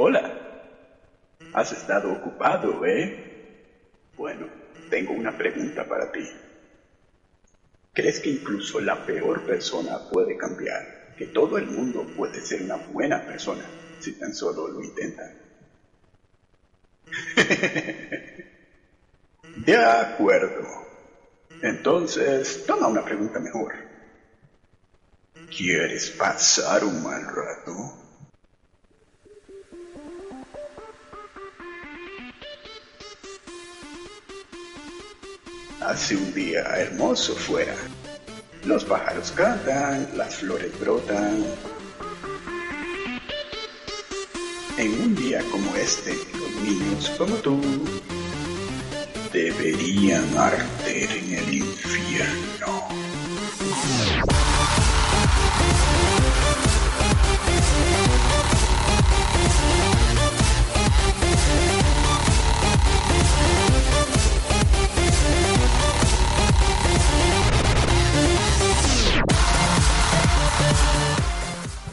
Hola. Has estado ocupado, ¿eh? Bueno, tengo una pregunta para ti. ¿Crees que incluso la peor persona puede cambiar? ¿Que todo el mundo puede ser una buena persona si tan solo lo intenta? De acuerdo. Entonces, toma una pregunta mejor. ¿Quieres pasar un mal rato? Hace un día hermoso fuera. Los pájaros cantan, las flores brotan. En un día como este, los niños como tú deberían arder en el infierno.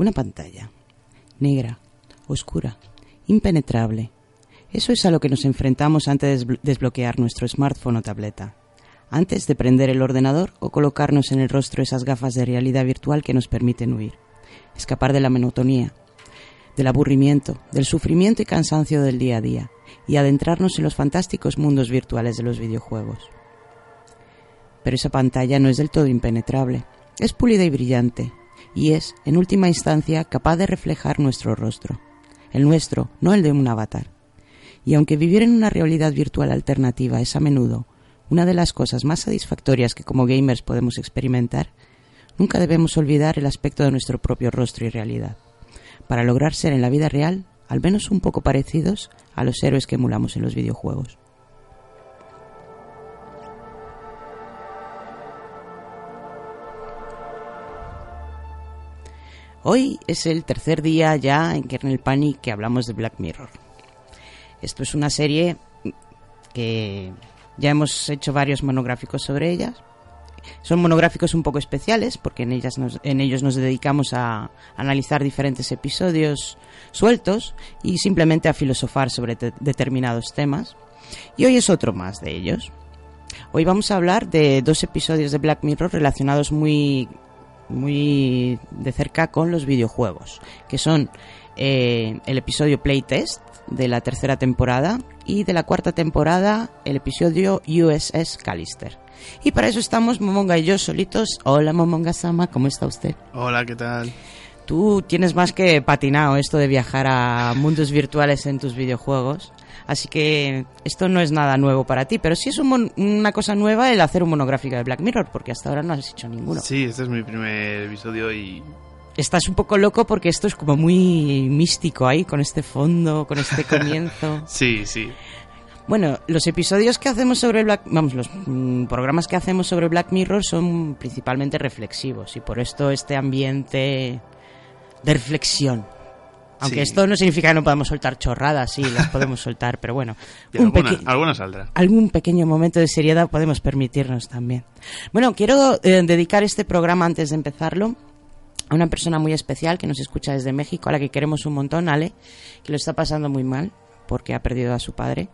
Una pantalla. Negra, oscura, impenetrable. Eso es a lo que nos enfrentamos antes de desbloquear nuestro smartphone o tableta. Antes de prender el ordenador o colocarnos en el rostro esas gafas de realidad virtual que nos permiten huir. Escapar de la monotonía, del aburrimiento, del sufrimiento y cansancio del día a día y adentrarnos en los fantásticos mundos virtuales de los videojuegos. Pero esa pantalla no es del todo impenetrable. Es pulida y brillante, y es, en última instancia, capaz de reflejar nuestro rostro. El nuestro, no el de un avatar. Y aunque vivir en una realidad virtual alternativa es a menudo una de las cosas más satisfactorias que como gamers podemos experimentar, nunca debemos olvidar el aspecto de nuestro propio rostro y realidad, para lograr ser en la vida real al menos un poco parecidos a los héroes que emulamos en los videojuegos. Hoy es el tercer día ya en Kernel Panic que hablamos de Black Mirror. Esto es una serie que ya hemos hecho varios monográficos sobre ellas. Son monográficos un poco especiales porque en, ellas en ellos nos dedicamos a analizar diferentes episodios sueltos y simplemente a filosofar sobre te- determinados temas. Y hoy es otro más de ellos. Hoy vamos a hablar de dos episodios de Black Mirror relacionados muy muy de cerca con los videojuegos, que son eh, el episodio Playtest de la tercera temporada y de la cuarta temporada el episodio USS Callister. Y para eso estamos Momonga y yo solitos. Hola Momonga Sama, ¿cómo está usted? Hola, ¿qué tal? Tú tienes más que patinado esto de viajar a mundos virtuales en tus videojuegos. Así que esto no es nada nuevo para ti, pero sí es un mon- una cosa nueva el hacer un monográfico de Black Mirror, porque hasta ahora no has hecho ninguno. Sí, este es mi primer episodio y Estás un poco loco porque esto es como muy místico ahí, con este fondo, con este comienzo. sí, sí. Bueno, los episodios que hacemos sobre Black, vamos, los mm, programas que hacemos sobre Black Mirror son principalmente reflexivos y por esto este ambiente de reflexión. Aunque Sí. esto no significa que no podamos soltar chorradas, sí, las podemos soltar, pero bueno, un alguna saldrá. algún pequeño momento de seriedad podemos permitirnos también. Bueno, quiero eh, dedicar este programa antes de empezarlo a una persona muy especial que nos escucha desde México, a la que queremos un montón, Ale, que lo está pasando muy mal porque ha perdido a su padre.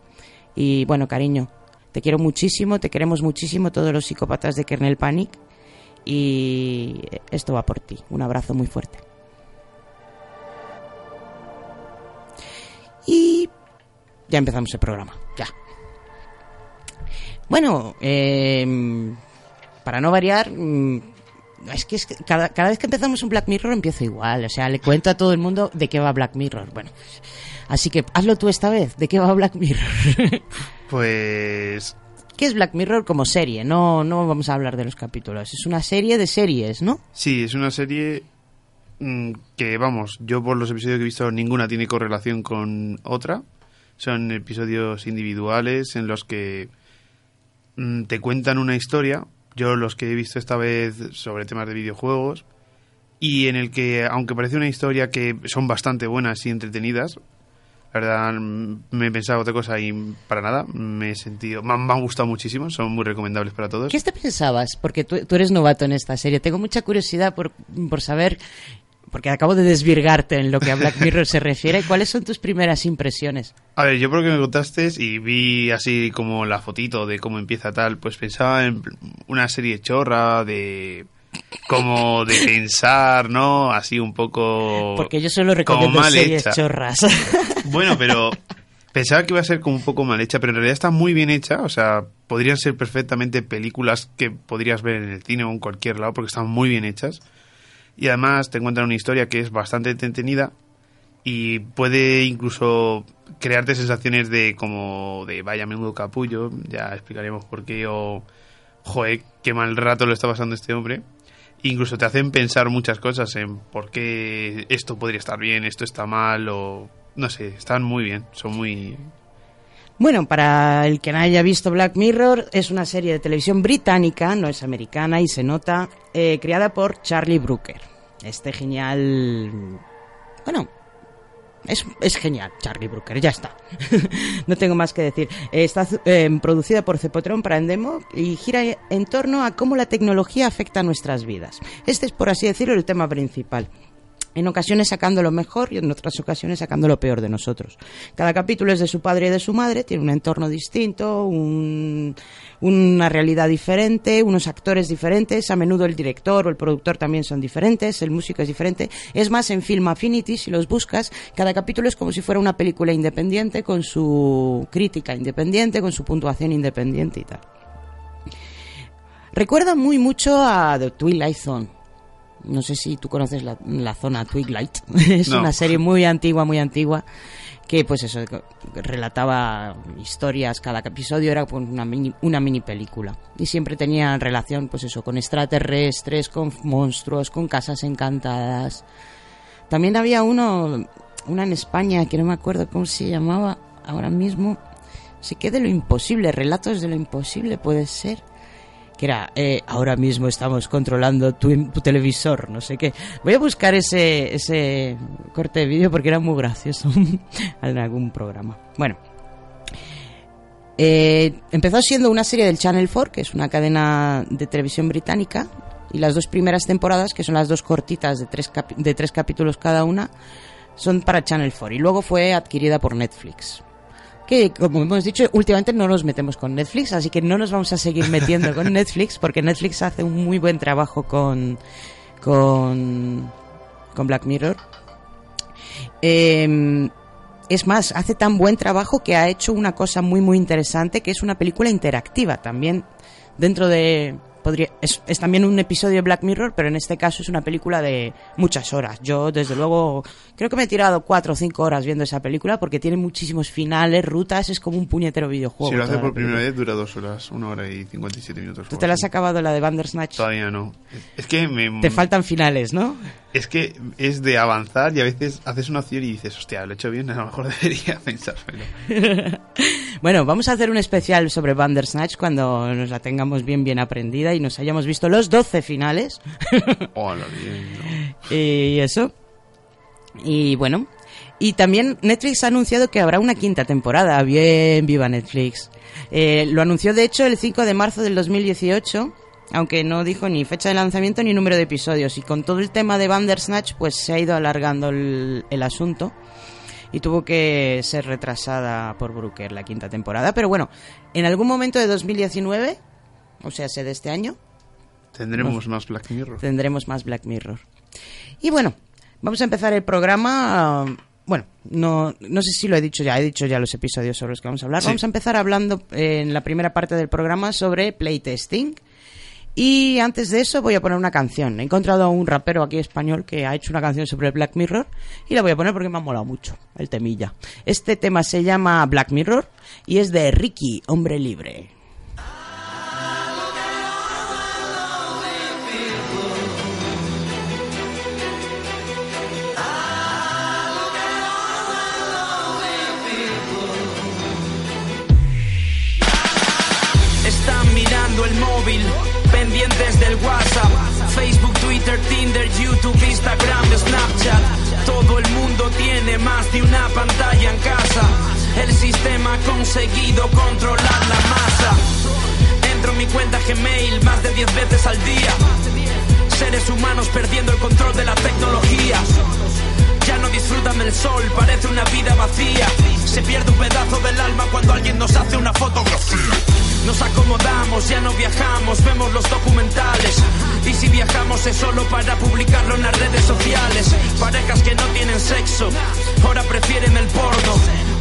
Y bueno, cariño, te quiero muchísimo, te queremos muchísimo todos los psicópatas de Kernel Panic y esto va por ti. Un abrazo muy fuerte. Y ya empezamos el programa, ya. Bueno, eh, para no variar, mm, Es que, es que cada, cada vez que empezamos un Black Mirror empiezo igual. O sea, le cuento a todo el mundo de qué va Black Mirror. Bueno, así que hazlo tú esta vez. ¿De qué va Black Mirror? Pues ¿Qué es Black Mirror como serie? No, no vamos a hablar de los capítulos. Es una serie de series, ¿no? sí, es una serie que, vamos, yo por los episodios que he visto, ninguna tiene correlación con otra. Son episodios individuales en los que mm, te cuentan una historia. Yo los que he visto esta vez sobre temas de videojuegos. Y en el que, aunque parece una historia que son bastante buenas y entretenidas, la verdad mm, me he pensado otra cosa y para nada, me he sentido, me han, me han gustado muchísimo, son muy recomendables para todos. ¿Qué te pensabas? Porque tú, tú eres novato en esta serie. Tengo mucha curiosidad por, por saber, porque acabo de desvirgarte en lo que a Black Mirror se refiere. ¿Cuáles son tus primeras impresiones? A ver, yo por lo que me contaste y vi así como la fotito de cómo empieza tal, pues pensaba en una serie chorra de como de pensar, ¿no? Así un poco Porque yo solo como recomiendo mal series hecha. chorras. Bueno, pero pensaba que iba a ser como un poco mal hecha, pero en realidad está muy bien hecha. O sea, podrían ser perfectamente películas que podrías ver en el cine o en cualquier lado porque están muy bien hechas. Y además te encuentran una historia que es bastante entretenida y puede incluso crearte sensaciones de como de vaya menudo capullo, ya explicaremos por qué, o joder, qué mal rato lo está pasando este hombre. Incluso te hacen pensar muchas cosas en por qué esto podría estar bien, esto está mal, o no sé, están muy bien, son muy... Bueno, para el que no haya visto Black Mirror, es una serie de televisión británica, no es americana y se nota, eh, creada por Charlie Brooker. Este genial... Bueno, es, es genial, Charlie Brooker, ya está. no tengo más que decir. Está eh, producida por Cepotron para Endemo y gira en torno a cómo la tecnología afecta a nuestras vidas. Este es, por así decirlo, el tema principal. En ocasiones sacando lo mejor y en otras ocasiones sacando lo peor de nosotros. Cada capítulo es de su padre y de su madre, tiene un entorno distinto, un- una realidad diferente, unos actores diferentes, a menudo el director o el productor también son diferentes, el músico es diferente. Es más, en Film Affinity, si los buscas, cada capítulo es como si fuera una película independiente, con su crítica independiente, con su puntuación independiente y tal. Recuerda muy mucho a The Twilight Zone. No sé si tú conoces la, la zona Twilight. es No. una serie muy antigua, muy antigua, que pues eso, que relataba historias, cada episodio era pues, una mini, una mini película. Y siempre tenía relación, pues eso, con extraterrestres, con monstruos, con casas encantadas. También había uno, una en España, que no me acuerdo cómo se llamaba ahora mismo. Sí que de lo imposible, relatos de lo imposible puede ser que era eh, ahora mismo estamos controlando tu, televisor, no sé qué. Voy a buscar ese, ese corte de vídeo porque era muy gracioso en algún programa. Bueno, eh, empezó siendo una serie del Channel 4, que es una cadena de televisión británica, y las dos primeras temporadas, que son las dos cortitas de tres, de tres capítulos cada una, son para Channel 4, y luego fue adquirida por Netflix que como hemos dicho, últimamente no nos metemos con Netflix, así que no nos vamos a seguir metiendo con Netflix, porque Netflix hace un muy buen trabajo con, con, con Black Mirror. Eh, es más, hace tan buen trabajo que ha hecho una cosa muy muy interesante, que es una película interactiva también dentro de... Podría, es, es también un episodio de Black Mirror, pero en este caso es una película de muchas horas. Yo, desde luego, creo que me he tirado cuatro o cinco horas viendo esa película porque tiene muchísimos finales, rutas, es como un puñetero videojuego. si lo hace toda la por primera vez dura dos horas, una hora y 57 minutos. ¿Tú te la has acabado la de Bandersnatch? Todavía no. Es que me... Te faltan finales, ¿no? Es que es de avanzar y a veces haces una acción y dices, hostia, lo he hecho bien, a lo mejor debería pensármelo. Bueno, vamos a hacer un especial sobre Bandersnatch cuando nos la tengamos bien bien aprendida y nos hayamos visto los 12 finales. Hola, bien, ¿no? y eso. Y bueno, y también Netflix ha anunciado que habrá una quinta temporada. Bien, viva Netflix. Eh, lo anunció de hecho el 5 de marzo del 2018, aunque no dijo ni fecha de lanzamiento ni número de episodios. Y con todo el tema de Bandersnatch, pues se ha ido alargando el, el asunto. Y tuvo que ser retrasada por Brooker la quinta temporada. Pero bueno, en algún momento de 2019, o sea, sé de este año, Tendremos más Black Mirror. tendremos más Black Mirror. Y bueno, vamos a empezar el programa. ah, bueno, no, no sé si lo he dicho ya, he dicho ya los episodios sobre los que vamos a hablar. Sí. Vamos a empezar hablando eh, en la primera parte del programa sobre playtesting. Y antes de eso voy a poner una canción. He encontrado a un rapero aquí español que ha hecho una canción sobre Black Mirror y la voy a poner porque me ha molado mucho el temilla. Este tema se llama Black Mirror y es de Ricky, hombre libre. Están mirando el móvil, pendientes del WhatsApp, Facebook, Twitter, Tinder, YouTube, Instagram, Snapchat. Todo el mundo tiene más de una pantalla en casa. El sistema ha conseguido controlar la masa. Entro en mi cuenta Gmail más de 10 veces al día. Seres humanos perdiendo el control de la tecnología. Ya no disfrutan del sol, parece una vida vacía. Se pierde un pedazo del alma cuando alguien nos hace una fotografía. Nos acomodamos, ya no viajamos, vemos los documentales. Y si viajamos es solo para publicarlo en las redes sociales. Parejas que no tienen sexo, ahora prefieren el porno.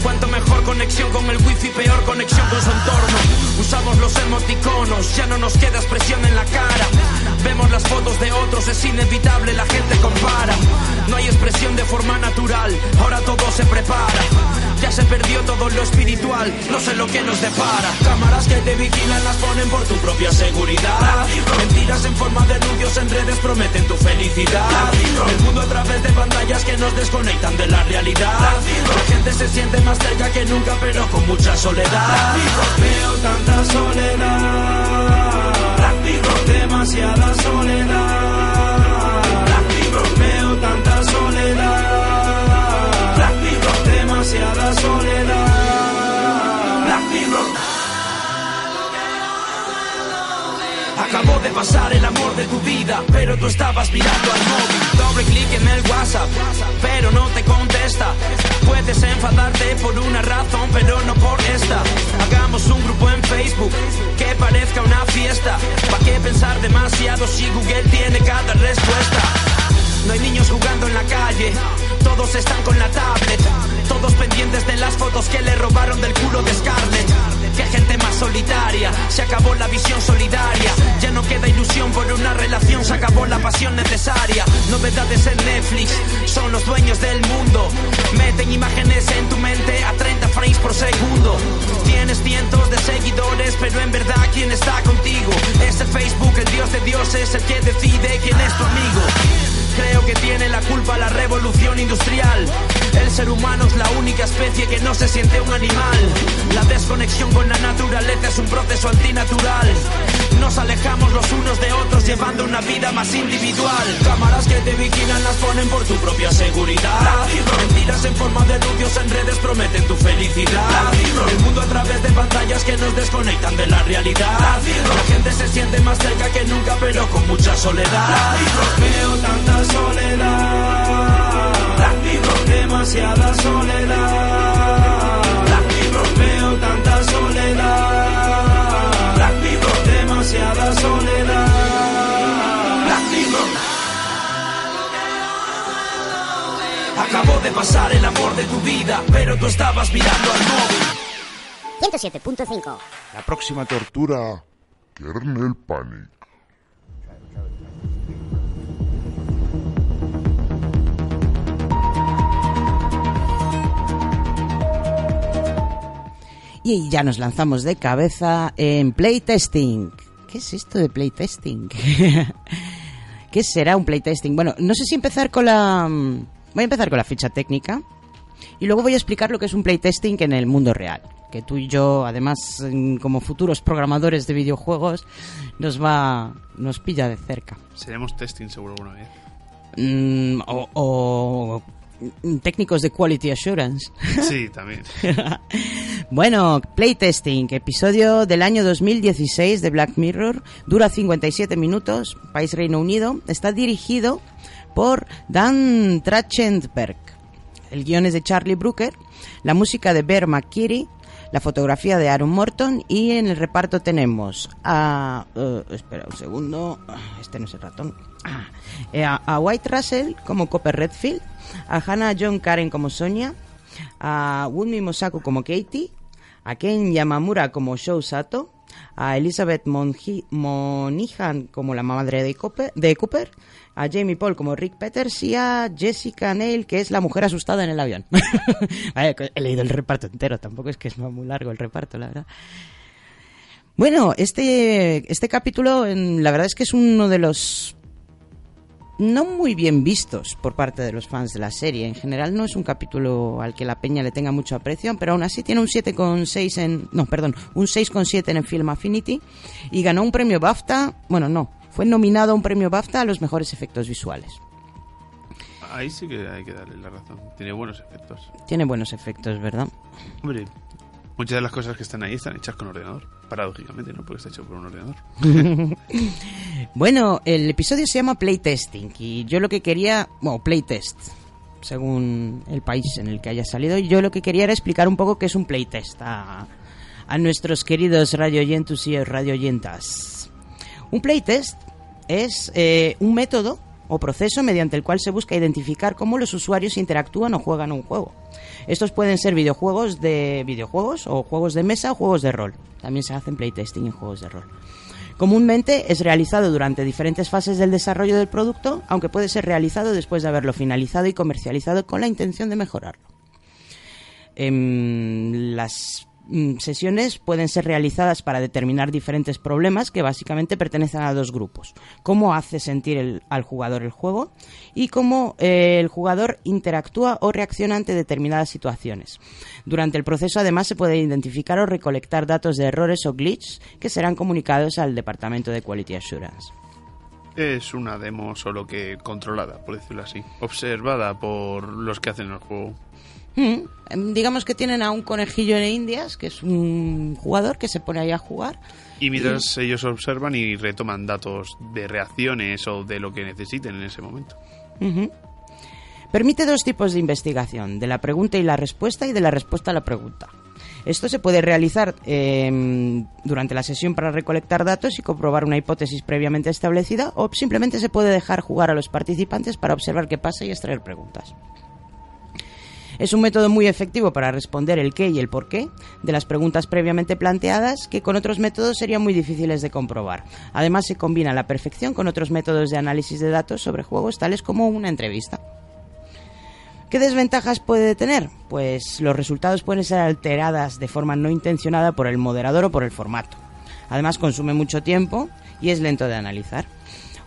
Cuanto mejor conexión con el wifi, peor conexión con su entorno. Usamos los emoticonos, ya no nos queda expresión en la cara. Vemos las fotos de otros, es inevitable, la gente compara. No hay expresión de forma natural, ahora todo se prepara. Ya se perdió todo lo espiritual, no sé lo que nos depara. Cámaras que te vigilan las ponen por tu propia seguridad. Mentiras en forma de anuncios en redes prometen tu felicidad. El mundo a través de pantallas que nos desconectan de la realidad. La gente se siente más cerca que nunca, pero con mucha soledad. Veo tanta soledad. Demasiada soledad. Veo tanta soledad. Demasiada soledad. Acabó de pasar el amor de tu vida, pero tú estabas mirando al móvil. Doble clic en el WhatsApp, pero no te contesta. Puedes enfadarte por una razón, pero no por esta. Hagamos un grupo en Facebook que parezca una fiesta. ¿Para qué pensar demasiado si Google tiene cada respuesta? No hay niños jugando en la calle, todos están con la tablet, todos pendientes de las fotos que le robaron del culo de Scarlett. Qué gente más solitaria, se acabó la visión solidaria, ya no queda ilusión por una relación, se acabó la pasión necesaria. Novedades en Netflix, son los dueños del mundo, meten imágenes en tu mente a 30 frames por segundo. Tienes cientos de seguidores, pero en verdad quién está contigo es Facebook, el dios de dioses, el que decide quién es tu amigo. Creo que tiene la culpa la revolución industrial. El ser humano es la única especie que no se siente un animal. La desconexión con la naturaleza es un proceso antinatural. Nos alejamos los unos de otros llevando una vida más individual. Cámaras que te vigilan las ponen por tu propia seguridad. Mentiras en forma de anuncios en redes prometen tu felicidad. El mundo a través de pantallas que nos desconectan de la realidad. La gente se siente más cerca que nunca, pero con mucha soledad. Veo tanta soledad. Demasiada soledad. Veo tanta soledad. Demasiada soledad. Acabó de pasar el amor de tu vida, pero tú estabas mirando al móvil. 107.5. La próxima tortura, Kernel Panic. Y ya nos lanzamos de cabeza en playtesting. ¿Qué es esto de playtesting? ¿Qué será un playtesting? Bueno, no sé si empezar con la... Voy a empezar con la ficha técnica y luego voy a explicar lo que es un playtesting en el mundo real. Que tú y yo, además, mm, como futuros programadores de videojuegos, nos va... nos pilla de cerca. Seremos testing seguro alguna vez. Mm, o, o mm, técnicos de quality assurance. Sí, también. Bueno, playtesting, episodio del año 2016 de Black Mirror, dura 57 minutos, país Reino Unido, está dirigido por Dan Trachtenberg. El guion es de Charlie Brooker, la música de Bear McKitty, la fotografía de Aaron Morton y en el reparto tenemos a... eh, espera un segundo, este no es el ratón. Ah, eh, a, a White Russell como Copper Redfield, a Hannah John Karen como Sonia, a Wunmi Mosaku como Katie, a Ken Yamamura como Shou Sato, a Elizabeth Monihan como la madre de Cooper, de Cooper, a Jamie Paul como Rick Peters y a Jessica Neil, que es la mujer asustada en el avión. He leído el reparto entero, tampoco es que es muy largo el reparto, la verdad. Bueno, este, este capítulo, la verdad es que es uno de los no muy bien vistos por parte de los fans de la serie. En general no es un capítulo al que la peña le tenga mucho aprecio, pero aún así tiene un 7,6 en... No, perdón, un 6,7 en el Film Affinity y ganó un premio BAFTA... Bueno, no, fue nominado a un premio BAFTA a los mejores efectos visuales. Ahí sí que hay que darle la razón. Tiene buenos efectos. Tiene buenos efectos, ¿verdad? Hombre, muchas de las cosas que están ahí están hechas con ordenador. Paradójicamente, ¿no? Porque está hecho por un ordenador. Bueno, el episodio se llama Playtesting y yo lo que quería, bueno, Playtest, según el país en el que haya salido, yo lo que quería era explicar un poco qué es un playtest a, nuestros queridos radioyentos y radioyentas. Un playtest es eh, un método o proceso mediante el cual se busca identificar cómo los usuarios interactúan o juegan un juego. Estos pueden ser videojuegos de videojuegos o juegos de mesa o juegos de rol. También se hacen playtesting en juegos de rol. Comúnmente es realizado durante diferentes fases del desarrollo del producto, aunque puede ser realizado después de haberlo finalizado y comercializado con la intención de mejorarlo. Em, las sesiones pueden ser realizadas para determinar diferentes problemas que básicamente pertenecen a dos grupos. Cómo hace sentir el- al jugador el juego y cómo eh, el jugador interactúa o reacciona ante determinadas situaciones. Durante el proceso además se puede identificar o recolectar datos de errores o glitches que serán comunicados al departamento de Quality Assurance. Es una demo solo que controlada, por decirlo así. Observada por los que hacen el juego. Mm, em, digamos que tienen a un conejillo en Indias, que es un jugador que se pone ahí a jugar. Y mientras ellos observan y retoman datos de reacciones o de lo que necesiten en ese momento. Permite dos tipos de investigación, de la pregunta y la respuesta y de la respuesta a la pregunta. Esto se puede realizar eh, durante la sesión para recolectar datos y comprobar una hipótesis previamente establecida o simplemente se puede dejar jugar a los participantes para observar qué pasa y extraer preguntas. Es un método muy efectivo para responder el qué y el por qué de las preguntas previamente planteadas que con otros métodos serían muy difíciles de comprobar. Además se combina a la perfección con otros métodos de análisis de datos sobre juegos tales como una entrevista. ¿Qué desventajas puede tener? Pues los resultados pueden ser alteradas de forma no intencionada por el moderador o por el formato. Además consume mucho tiempo y es lento de analizar.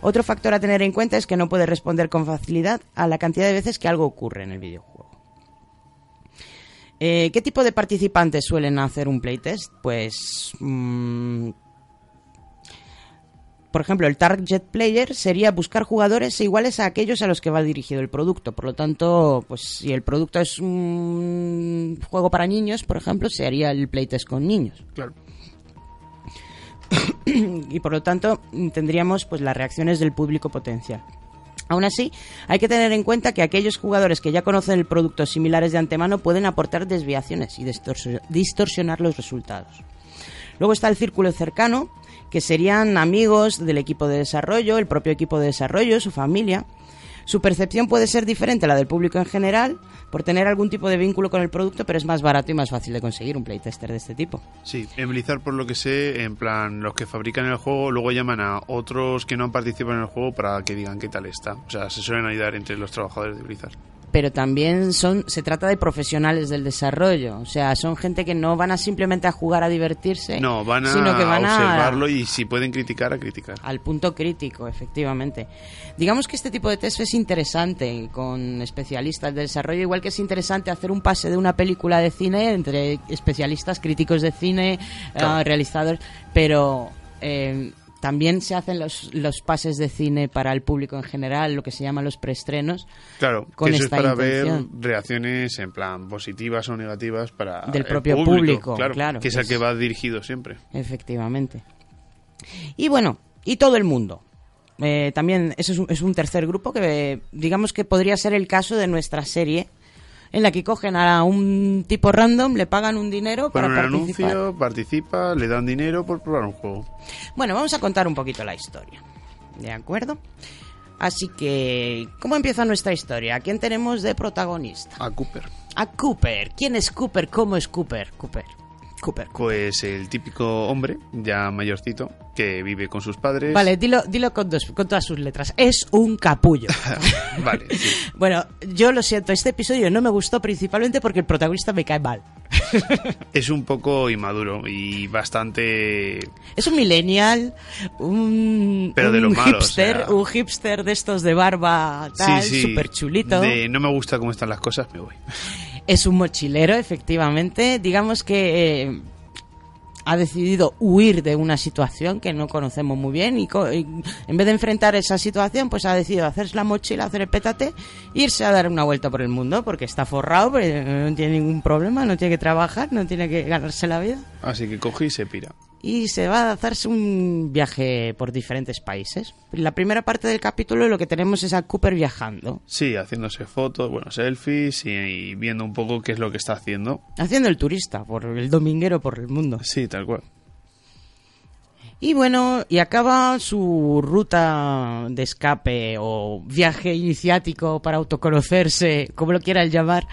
Otro factor a tener en cuenta es que no puede responder con facilidad a la cantidad de veces que algo ocurre en el videojuego. Eh, ¿Qué tipo de participantes suelen hacer un playtest? Pues... mm, por ejemplo, el target player sería buscar jugadores iguales a aquellos a los que va dirigido el producto. Por lo tanto, pues si el producto es un juego para niños, por ejemplo, se haría el playtest con niños. Claro. y por lo tanto tendríamos pues las reacciones del público potencial. Aún así, hay que tener en cuenta que aquellos jugadores que ya conocen el producto similares de antemano pueden aportar desviaciones y distorsi- distorsionar los resultados. Luego está el círculo cercano, que serían amigos del equipo de desarrollo, el propio equipo de desarrollo, su familia. Su percepción puede ser diferente a la del público en general por tener algún tipo de vínculo con el producto, pero es más barato y más fácil de conseguir un playtester de este tipo. Sí, en Blizzard, por lo que sé, en plan, los que fabrican el juego luego llaman a otros que no han participado en el juego para que digan qué tal está. O sea, se suelen ayudar entre los trabajadores de Blizzard. Pero también son se trata de profesionales del desarrollo, o sea, son gente que no van a simplemente a jugar a divertirse, No, van a sino que van a- observarlo y si pueden criticar, a criticar. al punto crítico, efectivamente. Digamos que este tipo de test es interesante con especialistas de desarrollo, igual que es interesante hacer un pase de una película de cine entre especialistas, críticos de cine, Claro. eh, realizadores, pero eh, también se hacen los, los pases de cine para el público en general, lo que se llaman los preestrenos. Claro, con que eso esta es para ver reacciones en plan positivas o negativas para Del el propio público, claro, claro, que es que el que es- va dirigido siempre. Efectivamente. Y bueno, y todo el mundo. Eh, también ese es un, es un tercer grupo que eh, digamos que podría ser el caso de nuestra serie en la que cogen a un tipo random, le pagan un dinero para un participar. anuncio, participa, le dan dinero por probar un juego. Bueno, vamos a contar un poquito la historia. ¿De acuerdo? Así que, ¿cómo empieza nuestra historia? ¿A quién tenemos de protagonista? A Cooper. A Cooper. ¿Quién es Cooper? ¿Cómo es Cooper? Cooper. Cooper. Pues el típico hombre, ya mayorcito, que vive con sus padres. Vale, dilo, dilo con, dos- con todas sus letras. Es un capullo. Vale, sí. bueno, yo lo siento, este episodio no me gustó principalmente porque el protagonista me cae mal. Es un poco inmaduro y bastante... Es un millennial, un, Pero de un o hipster, sea. un hipster de estos de barba, tal, sí, sí. súper chulito. De no me gusta cómo están las cosas, me voy. Es un mochilero, efectivamente. Digamos que eh, ha decidido huir de una situación que no conocemos muy bien y, co- en vez de enfrentar esa situación, pues ha decidido hacerse la mochila, hacer el pétate irse a dar una vuelta por el mundo porque está forrado, no tiene ningún problema, no tiene que trabajar, no tiene que ganarse la vida. Así que coge y se pira. Y se va a hacerse un viaje por diferentes países. La primera parte del capítulo lo que tenemos es a Cooper viajando, Sí, haciéndose fotos, bueno, selfies y, viendo un poco qué es lo que está haciendo. haciendo el turista, por el dominguero por el mundo. Sí, tal cual. Y bueno, y acaba su ruta de escape o viaje iniciático para autoconocerse, como lo quieran llamar,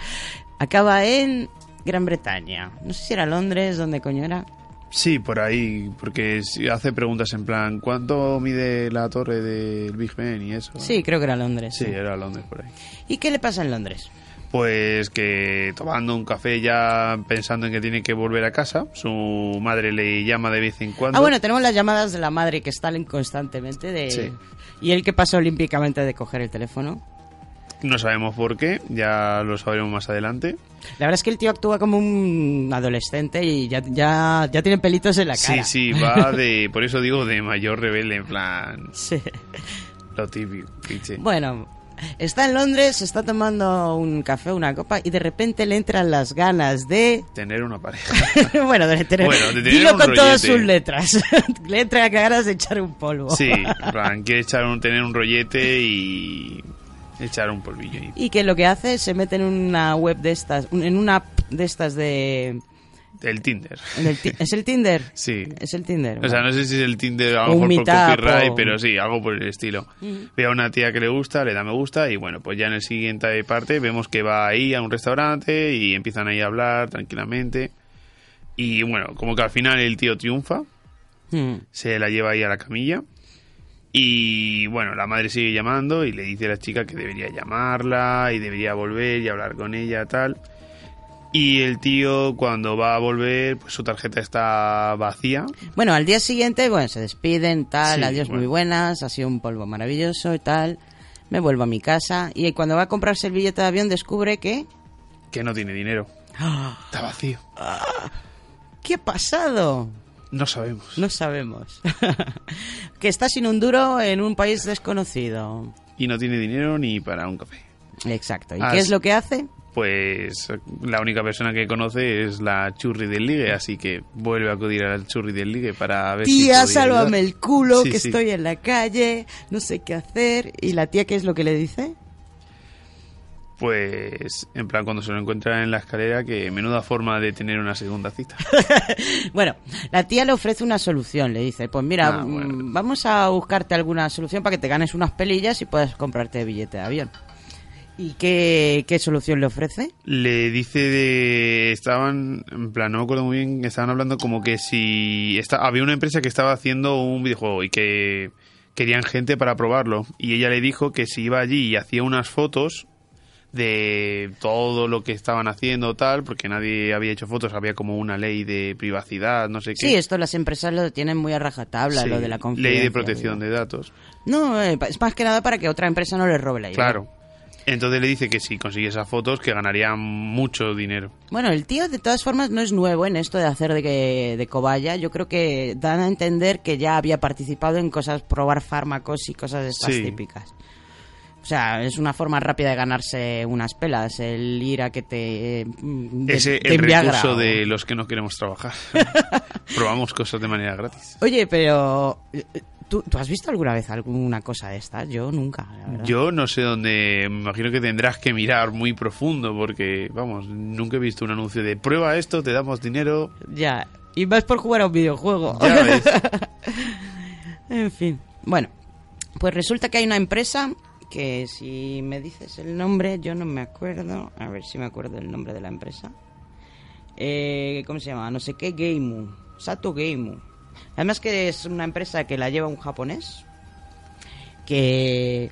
acaba en Gran Bretaña. No sé si era Londres, ¿dónde coño era? Sí, por ahí, porque hace preguntas en plan, ¿cuánto mide la torre del Big Ben y eso? Sí, creo que era Londres. Sí, era Londres por ahí. ¿Y qué le pasa en Londres? Pues que tomando un café ya pensando en que tiene que volver a casa, su madre le llama de vez en cuando. Ah, bueno, tenemos las llamadas de la madre que salen constantemente de... Sí. Y él que pasa olímpicamente de coger el teléfono. No sabemos por qué, ya lo sabremos más adelante. La verdad es que el tío actúa como un adolescente y ya, ya, ya tiene pelitos en la cara. Sí, sí, va de, por eso digo, de mayor rebelde, en plan, Sí. lo típico, cliché. Bueno, está en Londres, está tomando un café, una copa y de repente le entran las ganas de... Tener una pareja. bueno, de tener... Bueno, de tener dilo un con todas sus letras. le entran ganas de echar un polvo. Sí, plan, quiere echar un, tener un rollete y echar un polvillo. ahí. Y que lo que hace es se mete en una web de estas, en una app de estas de... El Tinder. en el ti- ¿Es el Tinder? Sí. Es el Tinder. O sea, no sé si es el Tinder a lo mejor por copyright, o- pero sí, algo por el estilo. Ve a una tía que le gusta, le da me gusta y bueno, pues ya en el siguiente parte vemos que va ahí a un restaurante y empiezan ahí a hablar tranquilamente. Y bueno, como que al final el tío triunfa, Mm. se la lleva ahí a la camilla. Y bueno, la madre sigue llamando y le dice a la chica que debería llamarla y debería volver y hablar con ella, tal. Y el tío cuando va a volver, pues su tarjeta está vacía. Bueno, al día siguiente, bueno, se despiden, tal, Sí, adiós, bueno. muy buenas, ha sido un polvo maravilloso y tal. Me vuelvo a mi casa y cuando va a comprarse el billete de avión descubre que... que no tiene dinero. Está vacío. ¿Qué ha pasado? No sabemos. No sabemos. que está sin un duro en un país desconocido. Y no tiene dinero ni para un café. Exacto. ¿Y Ah, qué es lo que hace? Pues la única persona que conoce es la churri del ligue, así que vuelve a acudir al churri del ligue para ver si Tía, sálvame ayudar. el culo, Sí, que sí. estoy en la calle, no sé qué hacer. ¿Y la tía qué es lo que le dice? Pues, en plan, cuando se lo encuentra en la escalera, que menuda forma de tener una segunda cita. Bueno, la tía le ofrece una solución, le dice, pues mira, Ah, bueno. mm, vamos a buscarte alguna solución para que te ganes unas pelillas y puedas comprarte billete de avión. ¿Y qué, qué solución le ofrece? Le dice de... Estaban, en plan, no me acuerdo muy bien, estaban hablando como que si... Había una empresa que estaba haciendo un videojuego y que querían gente para probarlo. Y ella le dijo que si iba allí y hacía unas fotos de todo lo que estaban haciendo tal, porque nadie había hecho fotos, había como una ley de privacidad, no sé qué. Sí, esto las empresas lo tienen muy a rajatabla, Sí, lo de la confidencia. Ley de protección de datos. No, eh, es más que nada para que otra empresa no le robe la idea. Claro. Entonces le dice que si consigue esas fotos, que ganaría mucho dinero. Bueno, el tío de todas formas no es nuevo en esto de hacer de, de cobaya. Yo creo que dan a entender que ya había participado en cosas, probar fármacos y cosas de estas Sí. típicas. O sea, es una forma rápida de ganarse unas pelas, el ir a que te... eh, de- Ese te el Viagra recurso o- de los que no queremos trabajar. Probamos cosas de manera gratis. Oye, pero... eh, ¿tú, tú has visto alguna vez alguna cosa de estas? Yo nunca, la. Yo no sé dónde, me imagino que tendrás que mirar muy profundo porque, vamos, nunca he visto un anuncio de prueba esto, te damos dinero. Ya, y más por jugar a un videojuego. Ya ves. En fin. Bueno, pues resulta que hay una empresa que si me dices el nombre, yo no me acuerdo. A ver si me acuerdo el nombre de la empresa. eh, ¿cómo se llama? No sé qué Geimu, Sato Geimu. Además que es una empresa que la lleva un japonés, que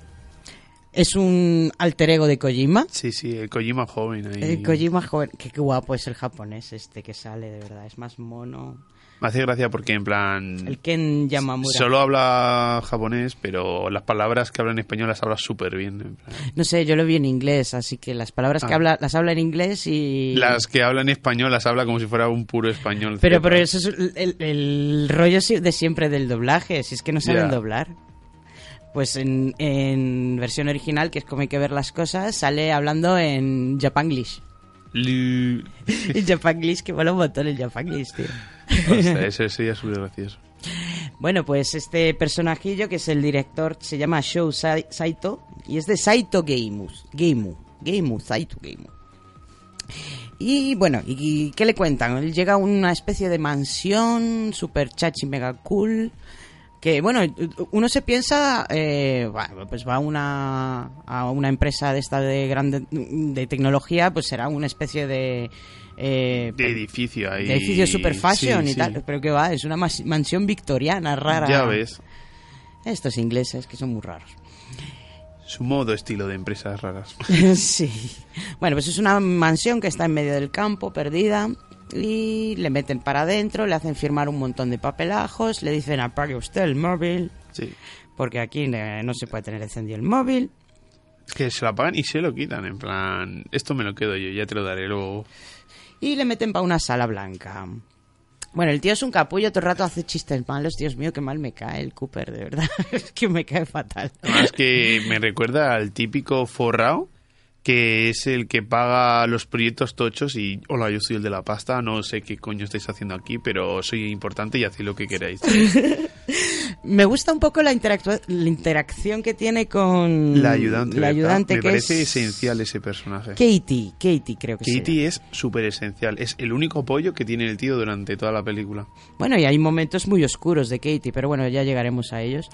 es un alter ego de Kojima. Sí, sí, el Kojima joven ahí. El Kojima joven, qué, qué guapo es el japonés este que sale, de verdad, es más mono. Me hace gracia porque en plan... El Ken Yamamura. Solo habla japonés, pero las palabras que habla en español las habla súper bien. No sé, yo lo vi en inglés, así que las palabras que Ah. habla las habla en inglés y... Las que habla en español las habla como si fuera un puro español. Pero, pero eso es el, el- el rollo de siempre del doblaje, si es que no saben doblar. Pues en, en versión original, que es como hay que ver las cosas, sale hablando en Japanglish. En Japanglish, que mola un montón el Japanglish, tío. Eso sería súper gracioso. Bueno, pues este personajillo, que es el director, se llama Sai- Saito, y es de Saito Geimus. Geimu. Geimu, Saito Geimu. Y bueno, ¿y y qué le cuentan? Él llega a una especie de mansión super chachi mega cool. Que bueno, uno se piensa, eh, bueno, pues va a una, a una empresa de esta de grande de tecnología, pues será una especie de. Eh, De edificio ahí. de edificio super fashion Sí, y sí. tal. Pero que va, es una mansión victoriana rara. Ya ves. Estos ingleses que son muy raros. Su modo estilo de empresas raras. sí. Bueno, pues es una mansión que está en medio del campo, perdida. Y le meten para adentro, le hacen firmar un montón de papelajos, le dicen apague usted el móvil, Sí. porque aquí eh, no se puede tener encendido el móvil. Es que se lo apagan y se lo quitan. En plan, esto me lo quedo yo, ya te lo daré luego. Y le meten para una sala blanca. Bueno, el tío es un capullo, todo el rato hace chistes malos. Dios mío, qué mal me cae el Cooper, de verdad. es que me cae fatal. Además que me recuerda al típico forrao que es el que paga los proyectos tochos y hola, yo soy el de la pasta, no sé qué coño estáis haciendo aquí, pero soy importante y hacéis lo que queráis. Me gusta un poco la, la interacción que tiene con La ayudante. la ayudante me que parece es esencial ese personaje. Katie, Katie creo que sí. Katie es súper esencial, es el único apoyo que tiene el tío durante toda la película. Bueno, y hay momentos muy oscuros de Katie, pero bueno, ya llegaremos a ellos.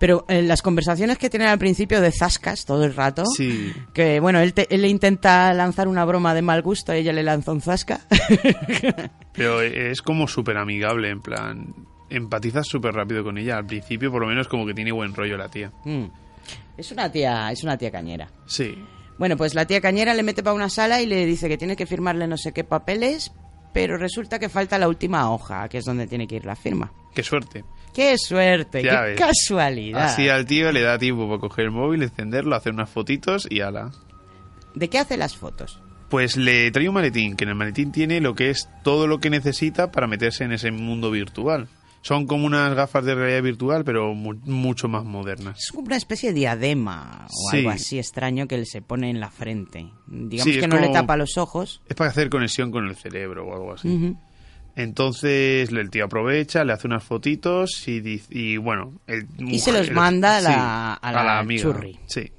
Pero eh, las conversaciones que tienen al principio de Zascas todo el rato, Sí, que bueno, él, te- él le intenta lanzar una broma de mal gusto, ella le lanza un Zasca. pero es como súper amigable, en plan, empatizas súper rápido con ella. Al principio, por lo menos, como que tiene buen rollo la tía. Mm. Es una tía, es una tía cañera. Sí, Bueno, pues la tía cañera le mete para una sala y le dice que tiene que firmarle no sé qué papeles, pero resulta que falta la última hoja, que es donde tiene que ir la firma. qué suerte. ¡Qué suerte! Ya ¡Qué ves. casualidad! Así al tío le da tiempo para coger el móvil, encenderlo, hacer unas fotitos y ala. ¿De qué hace las fotos? Pues le trae un maletín, que en el maletín tiene lo que es todo lo que necesita para meterse en ese mundo virtual. Son como unas gafas de realidad virtual, pero mu- mucho más modernas. Es como una especie de diadema o Sí. algo así extraño que él se pone en la frente. Digamos Sí, que no le tapa los ojos. Es para hacer conexión con el cerebro o algo así. Entonces el tío aprovecha, le hace unas fotitos y, bueno... el Y se los manda a la- a la amiga, churri. Sí.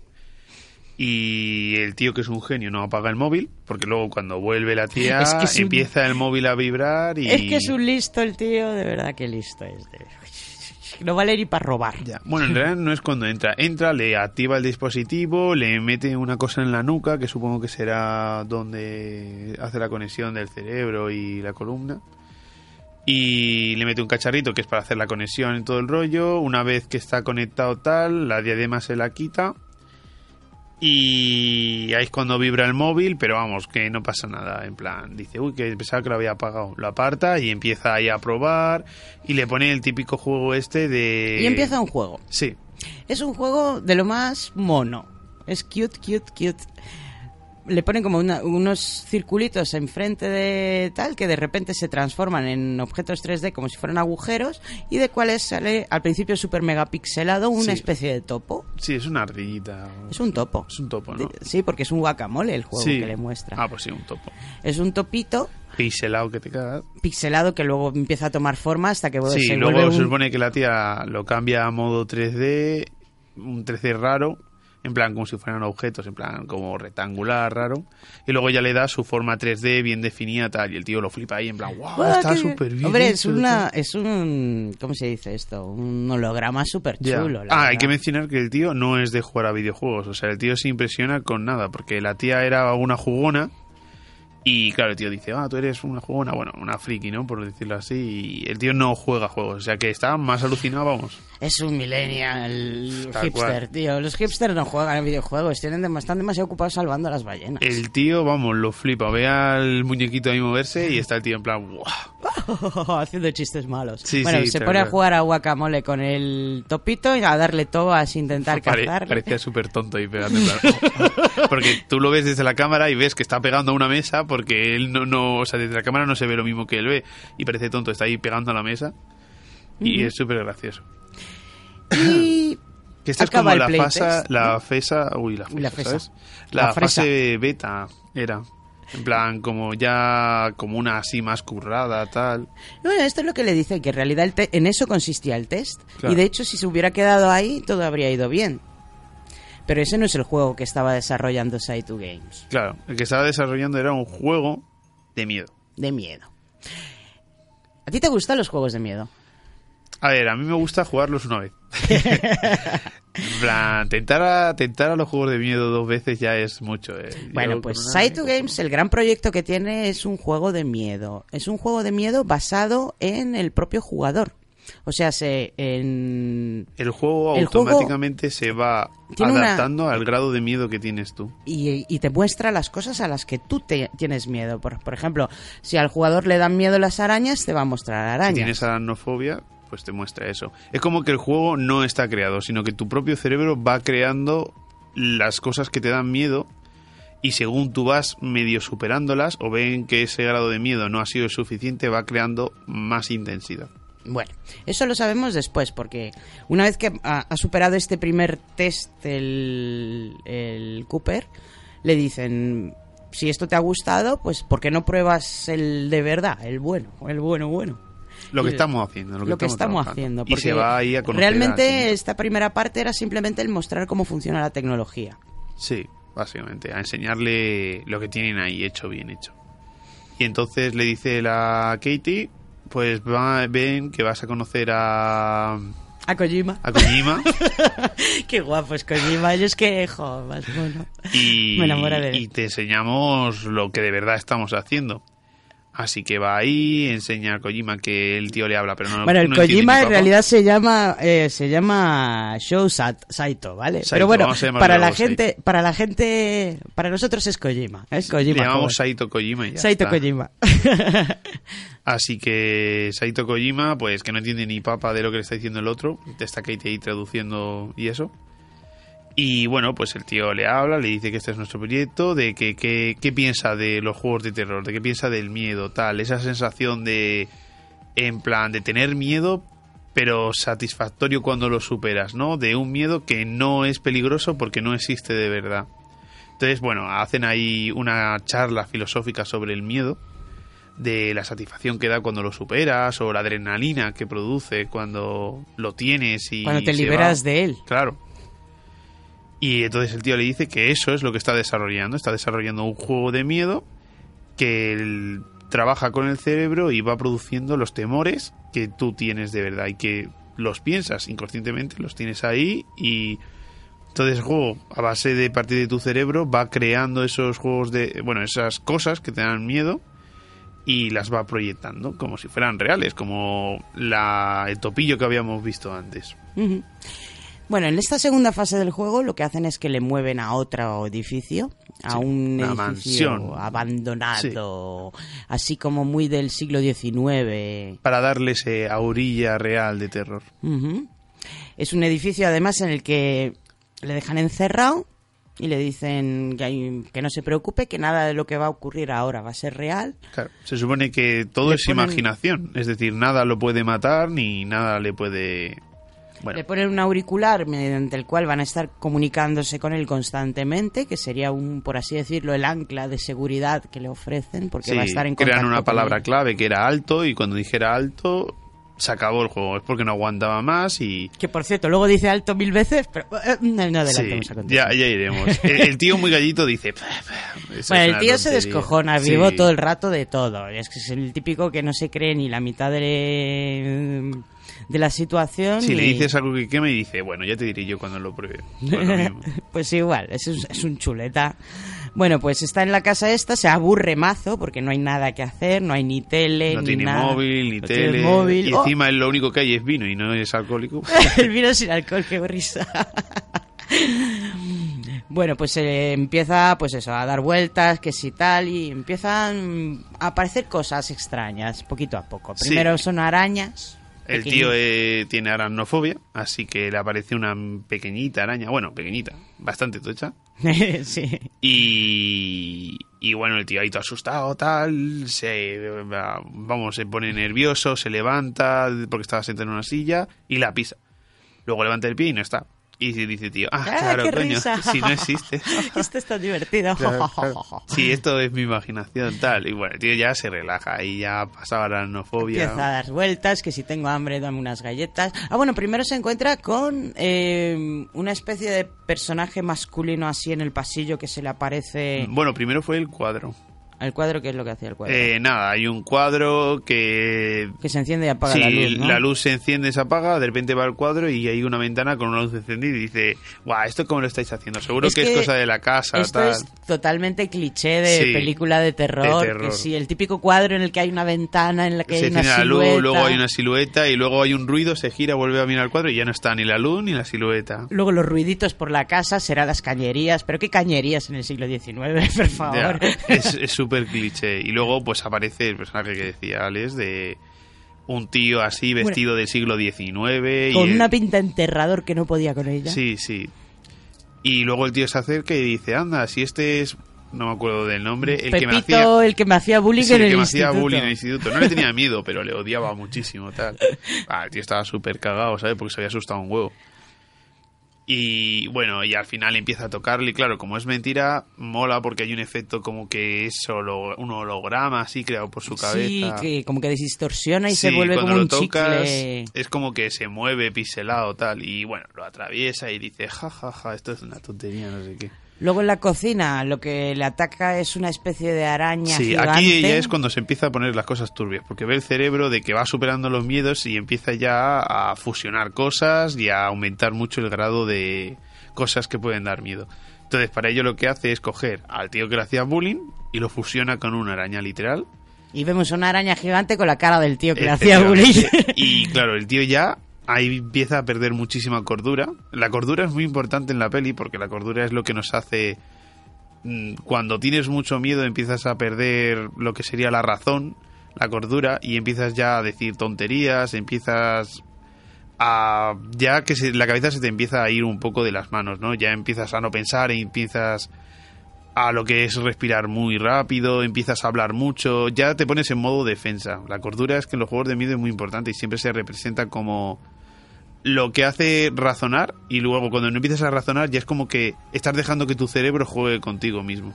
Y el tío, que es un genio, no apaga el móvil, porque luego cuando vuelve la tía Es que es un- empieza el móvil a vibrar y... Es que es un listo el tío, de verdad que listo es. de- No vale ni para robar. Ya. Bueno, en realidad no es cuando entra. Entra, le activa el dispositivo, le mete una cosa en la nuca, que supongo que será donde hace la conexión del cerebro y la columna. Y le mete un cacharrito que es para hacer la conexión en todo el rollo. Una vez que está conectado tal, la diadema se la quita. Y ahí es cuando vibra el móvil, pero vamos, que no pasa nada. En plan, dice, uy, que pensaba que lo había apagado. Lo aparta y empieza ahí a probar. Y le pone el típico juego este de. Y empieza un juego. Sí, Es un juego de lo más mono. Es cute, cute, cute. Le ponen como una- unos circulitos enfrente de tal que de repente se transforman en objetos 3D como si fueran agujeros y de cuales sale al principio súper megapixelado una Sí. especie de topo. sí, es una ardillita. Es un topo. Es un topo, ¿no? Sí, porque es un guacamole el juego sí. que le muestra. Ah, pues sí, un topo. Es un topito Pixelado que te cagas. pixelado que luego empieza a tomar forma hasta que Sí, se luego se supone que la tía lo cambia a modo 3D, un 3D raro, en plan como si fueran objetos, en plan como rectangular, raro. Y luego ya le da su forma 3D bien definida, tal. Y el tío lo flipa ahí, en plan, wow, ¡Guau, está súper bien. Hombre, es una, tal". es un, ¿cómo se dice esto? Un holograma súper chulo. Ah, hay que mencionar que el tío no es de jugar a videojuegos. O sea, el tío se impresiona con nada, porque la tía era una jugona Y claro, el tío dice, ah, tú eres una jugona, bueno, una friki, ¿no? Por decirlo así. Y el tío no juega juegos, o sea que está más alucinado, vamos. Es un millennial Tal hipster, cual. tío. Los hipsters no juegan en videojuegos, tienen están demasiado ocupados salvando a las ballenas. El tío, vamos, lo flipa. Ve al muñequito ahí moverse y está el tío en plan, ¡guau! Haciendo chistes malos. Sí, bueno, sí, se pone a jugar a guacamole con el topito y a darle tobas, intentar Pare- cazarle. parecía súper tonto ahí pegando. "Oh". porque tú lo ves desde la cámara y ves que está pegando a una mesa porque él no, no, o sea, desde la cámara no se ve lo mismo que él ve y parece tonto, está ahí pegando a la mesa y es súper gracioso. Y Que esta es como la playtest, fase, la ¿no? FESA, uy, la FESA, La FESA. La La, fase beta era. En plan, como ya, como una así más currada, tal. Bueno, esto es lo que le dicen, que en realidad el te- en eso consistía el test. Claro. Y de hecho, si se hubiera quedado ahí, todo habría ido bien. Pero ese no es el juego que estaba desarrollando Saito Games. Claro, el que estaba desarrollando era un juego de miedo. De miedo. ¿A ti te gustan los juegos de miedo? A ver, a mí me gusta jugarlos una vez. en plan, tentar a, tentar a los juegos de miedo dos veces ya es mucho. eh. Bueno, Yo pues una- Saito Games, el gran proyecto que tiene es un juego de miedo. Es un juego de miedo basado en el propio jugador. O sea, se en El juego El juego automáticamente se va una- adaptando al grado de miedo que tienes tú. y, y te muestra las cosas a las que tú te, tienes miedo. Por, por ejemplo, si al jugador le dan miedo las arañas, te va a mostrar Si arañas. tienes aracnofobia, pues te muestra eso. Es como que el juego no está creado, sino que tu propio cerebro va creando las cosas que te dan miedo y según tú vas medio superándolas o ven que ese grado de miedo no ha sido suficiente, va creando más intensidad. Bueno, eso lo sabemos después, porque una vez que ha, superado este primer test el, el Cooper, le dicen, si esto te ha gustado, pues ¿por qué no pruebas el de verdad, el bueno, el bueno, bueno? Lo que estamos haciendo. Lo que, estamos haciendo. Y se va ahí a conocer. Realmente a- esta primera parte era simplemente el mostrar cómo funciona la tecnología. Sí, básicamente, a enseñarle lo que tienen ahí hecho, bien hecho. Y entonces le dice la Katie, pues va- ven que vas a conocer a, A Kojima. a Kojima Qué guapo es Kojima. Yo es que, jo, más bueno. y, Me enamora de él. y te enseñamos lo que de verdad estamos haciendo. Así que va ahí, enseña a Kojima que el tío le habla, pero no Bueno, el no Kojima en realidad se llama eh, se llama Show Sat- Saito, ¿vale? Saito, Pero bueno, para la Saito. gente, para la gente, para nosotros es Kojima, es Le Kojima. llamamos joven. Saito Kojima y ya Saito está. Kojima. Así que Saito Kojima, pues que no entiende ni papa de lo que le está diciendo el otro. Te está Katie ahí traduciendo y eso. Y bueno, pues el tío le habla, le dice que este es nuestro proyecto, de que, que- qué piensa de los juegos de terror, de qué piensa del miedo, tal. Esa sensación de, en plan, de tener miedo, pero satisfactorio cuando lo superas, ¿no? De un miedo que no es peligroso porque no existe de verdad. Entonces, bueno, hacen ahí una charla filosófica sobre el miedo de la satisfacción que da cuando lo superas o la adrenalina que produce cuando lo tienes y Cuando te liberas va. de él. Claro. Y entonces el tío le dice que eso es lo que está desarrollando. Está desarrollando un juego de miedo que trabaja con el cerebro y va produciendo los temores que tú tienes de verdad y que los piensas inconscientemente, los tienes ahí y entonces el juego a base de partir de tu cerebro va creando esos juegos de, bueno, esas cosas que te dan miedo y las va proyectando como si fueran reales, como la, el topillo que habíamos visto antes. Bueno, en esta segunda fase del juego lo que hacen es que le mueven a otro edificio, a Sí, un edificio mansión. abandonado, así como muy del siglo XIX. Para darle ese aurilla real de terror. Es un edificio además en el que le dejan encerrado y le dicen que, hay- que no se preocupe, que nada de lo que va a ocurrir ahora va a ser real. Claro, se supone que todo Le es ponen- imaginación, es decir, nada lo puede matar ni nada le puede... Bueno, Le ponen un auricular mediante el cual van a estar comunicándose con él constantemente, que sería un, por así decirlo, el ancla de seguridad que le ofrecen, porque sí, va a estar en contacto crean una con palabra él. clave que era alto y cuando dijera alto se acabó el juego, es porque no aguantaba más y... Que por cierto, luego dice alto mil veces, pero eh, no, no adelantemos Sí, ya, ya iremos. El, el tío muy gallito dice... "Pah, pah, eso es Bueno, el tío se tontería". descojona, Sí. vivo todo el rato de todo. Es que es el típico que no se cree ni la mitad de, de la situación. Si le ni- dices algo que queme y dice, bueno, ya te diré yo cuando lo pruebe. Pues mismo. pues igual, es, es un chuleta. Bueno, pues está en la casa esta, se aburre mazo porque no hay nada que hacer, no hay ni tele, No ni tiene nada. móvil, ni No tele. móvil. Y Oh, encima lo único que hay es vino y no es alcohólico. el vino sin alcohol, qué risa. Bueno, pues eh, empieza pues eso, a dar vueltas, que si tal, y empiezan a aparecer cosas extrañas, poquito a poco. Sí. Primero son arañas. El tío eh, tiene aracnofobia, así que le aparece una pequeñita araña, bueno, pequeñita, bastante tocha. sí. Y, y bueno, el tío ahí todo asustado, tal, se, vamos, se pone nervioso, se levanta porque estaba sentado en una silla y la pisa. Luego levanta el pie y no está. Y dice, tío, ah, ¡Ah, claro, qué coño, risa! si no existe. Esto está divertido. Claro, claro. Sí, esto es mi imaginación, tal. Y bueno, el tío ya se relaja y ya pasaba la aracnofobia. Empieza a dar vueltas, que si tengo hambre dame unas galletas. Ah, bueno, primero se encuentra con eh, una especie de personaje masculino así en el pasillo que se le aparece Bueno, primero fue el cuadro. Al cuadro, ¿qué es lo que hacía el cuadro? Eh, nada, hay un cuadro que... que se enciende y apaga sí, la luz, ¿no? se enciende, se apaga, de repente va al cuadro y hay una ventana con una luz encendida y dice, guau, ¿esto cómo lo estáis haciendo? Seguro Es que, es cosa de la casa, Esto tal. es totalmente cliché de Sí, película de terror, de terror. Que sí, el típico cuadro en el que hay una ventana, en la que se hay una la luz, silueta. luego hay una silueta y luego hay un ruido, se gira, vuelve a mirar al cuadro y ya no está ni la luz ni la silueta. Luego los ruiditos por la casa serán las cañerías, pero qué cañerías en el siglo XIX, por favor. Ya, es es súper cliché. Y luego pues aparece el personaje que decía Alex de un tío así vestido del siglo XIX. y Con el- una pinta enterrador que no podía con ella. Sí, sí. Y luego el tío se acerca y dice, anda, si este es... No me acuerdo del nombre. El que me hacía... El que me hacía bullying Sí, en el el que me hacía instituto. bullying en el instituto. No le tenía miedo, pero le odiaba muchísimo, tal. Ah, el tío estaba súper cagado, ¿sabes? Porque se había asustado un huevo. Y bueno, y al final empieza a tocarle. Y claro, como es mentira, mola porque hay un efecto como que es solo un holograma así creado por su cabeza. Sí, que como que distorsiona y Sí, se vuelve como lo un tocas, chicle. es como que se mueve pixelado tal. Y bueno, lo atraviesa y dice, ja, ja, ja, esto es una tontería, no sé qué. Luego en la cocina lo que le ataca es una especie de araña Sí, gigante. aquí ya es cuando se empieza a poner las cosas turbias, porque ve el cerebro de que va superando los miedos y empieza ya a fusionar cosas y a aumentar mucho el grado de cosas que pueden dar miedo. Entonces, para ello lo que hace es coger al tío que le hacía bullying y lo fusiona con una araña literal. Y vemos una araña gigante con la cara del tío que le hacía bullying. Y claro, el tío ya ahí empieza a perder muchísima cordura. La cordura es muy importante en la peli porque la cordura es lo que nos hace mm, cuando tienes mucho miedo empiezas a perder lo que sería la razón, la cordura y empiezas ya a decir tonterías, empiezas a ya que se- la cabeza se te empieza a ir un poco de las manos, ¿no? Ya empiezas a no pensar y empiezas a lo que es respirar muy rápido, empiezas a hablar mucho, ya te pones en modo defensa. La cordura es que en los juegos de miedo es muy importante y siempre se representa como lo que hace razonar y luego cuando no empiezas a razonar ya es como que estás dejando que tu cerebro juegue contigo mismo.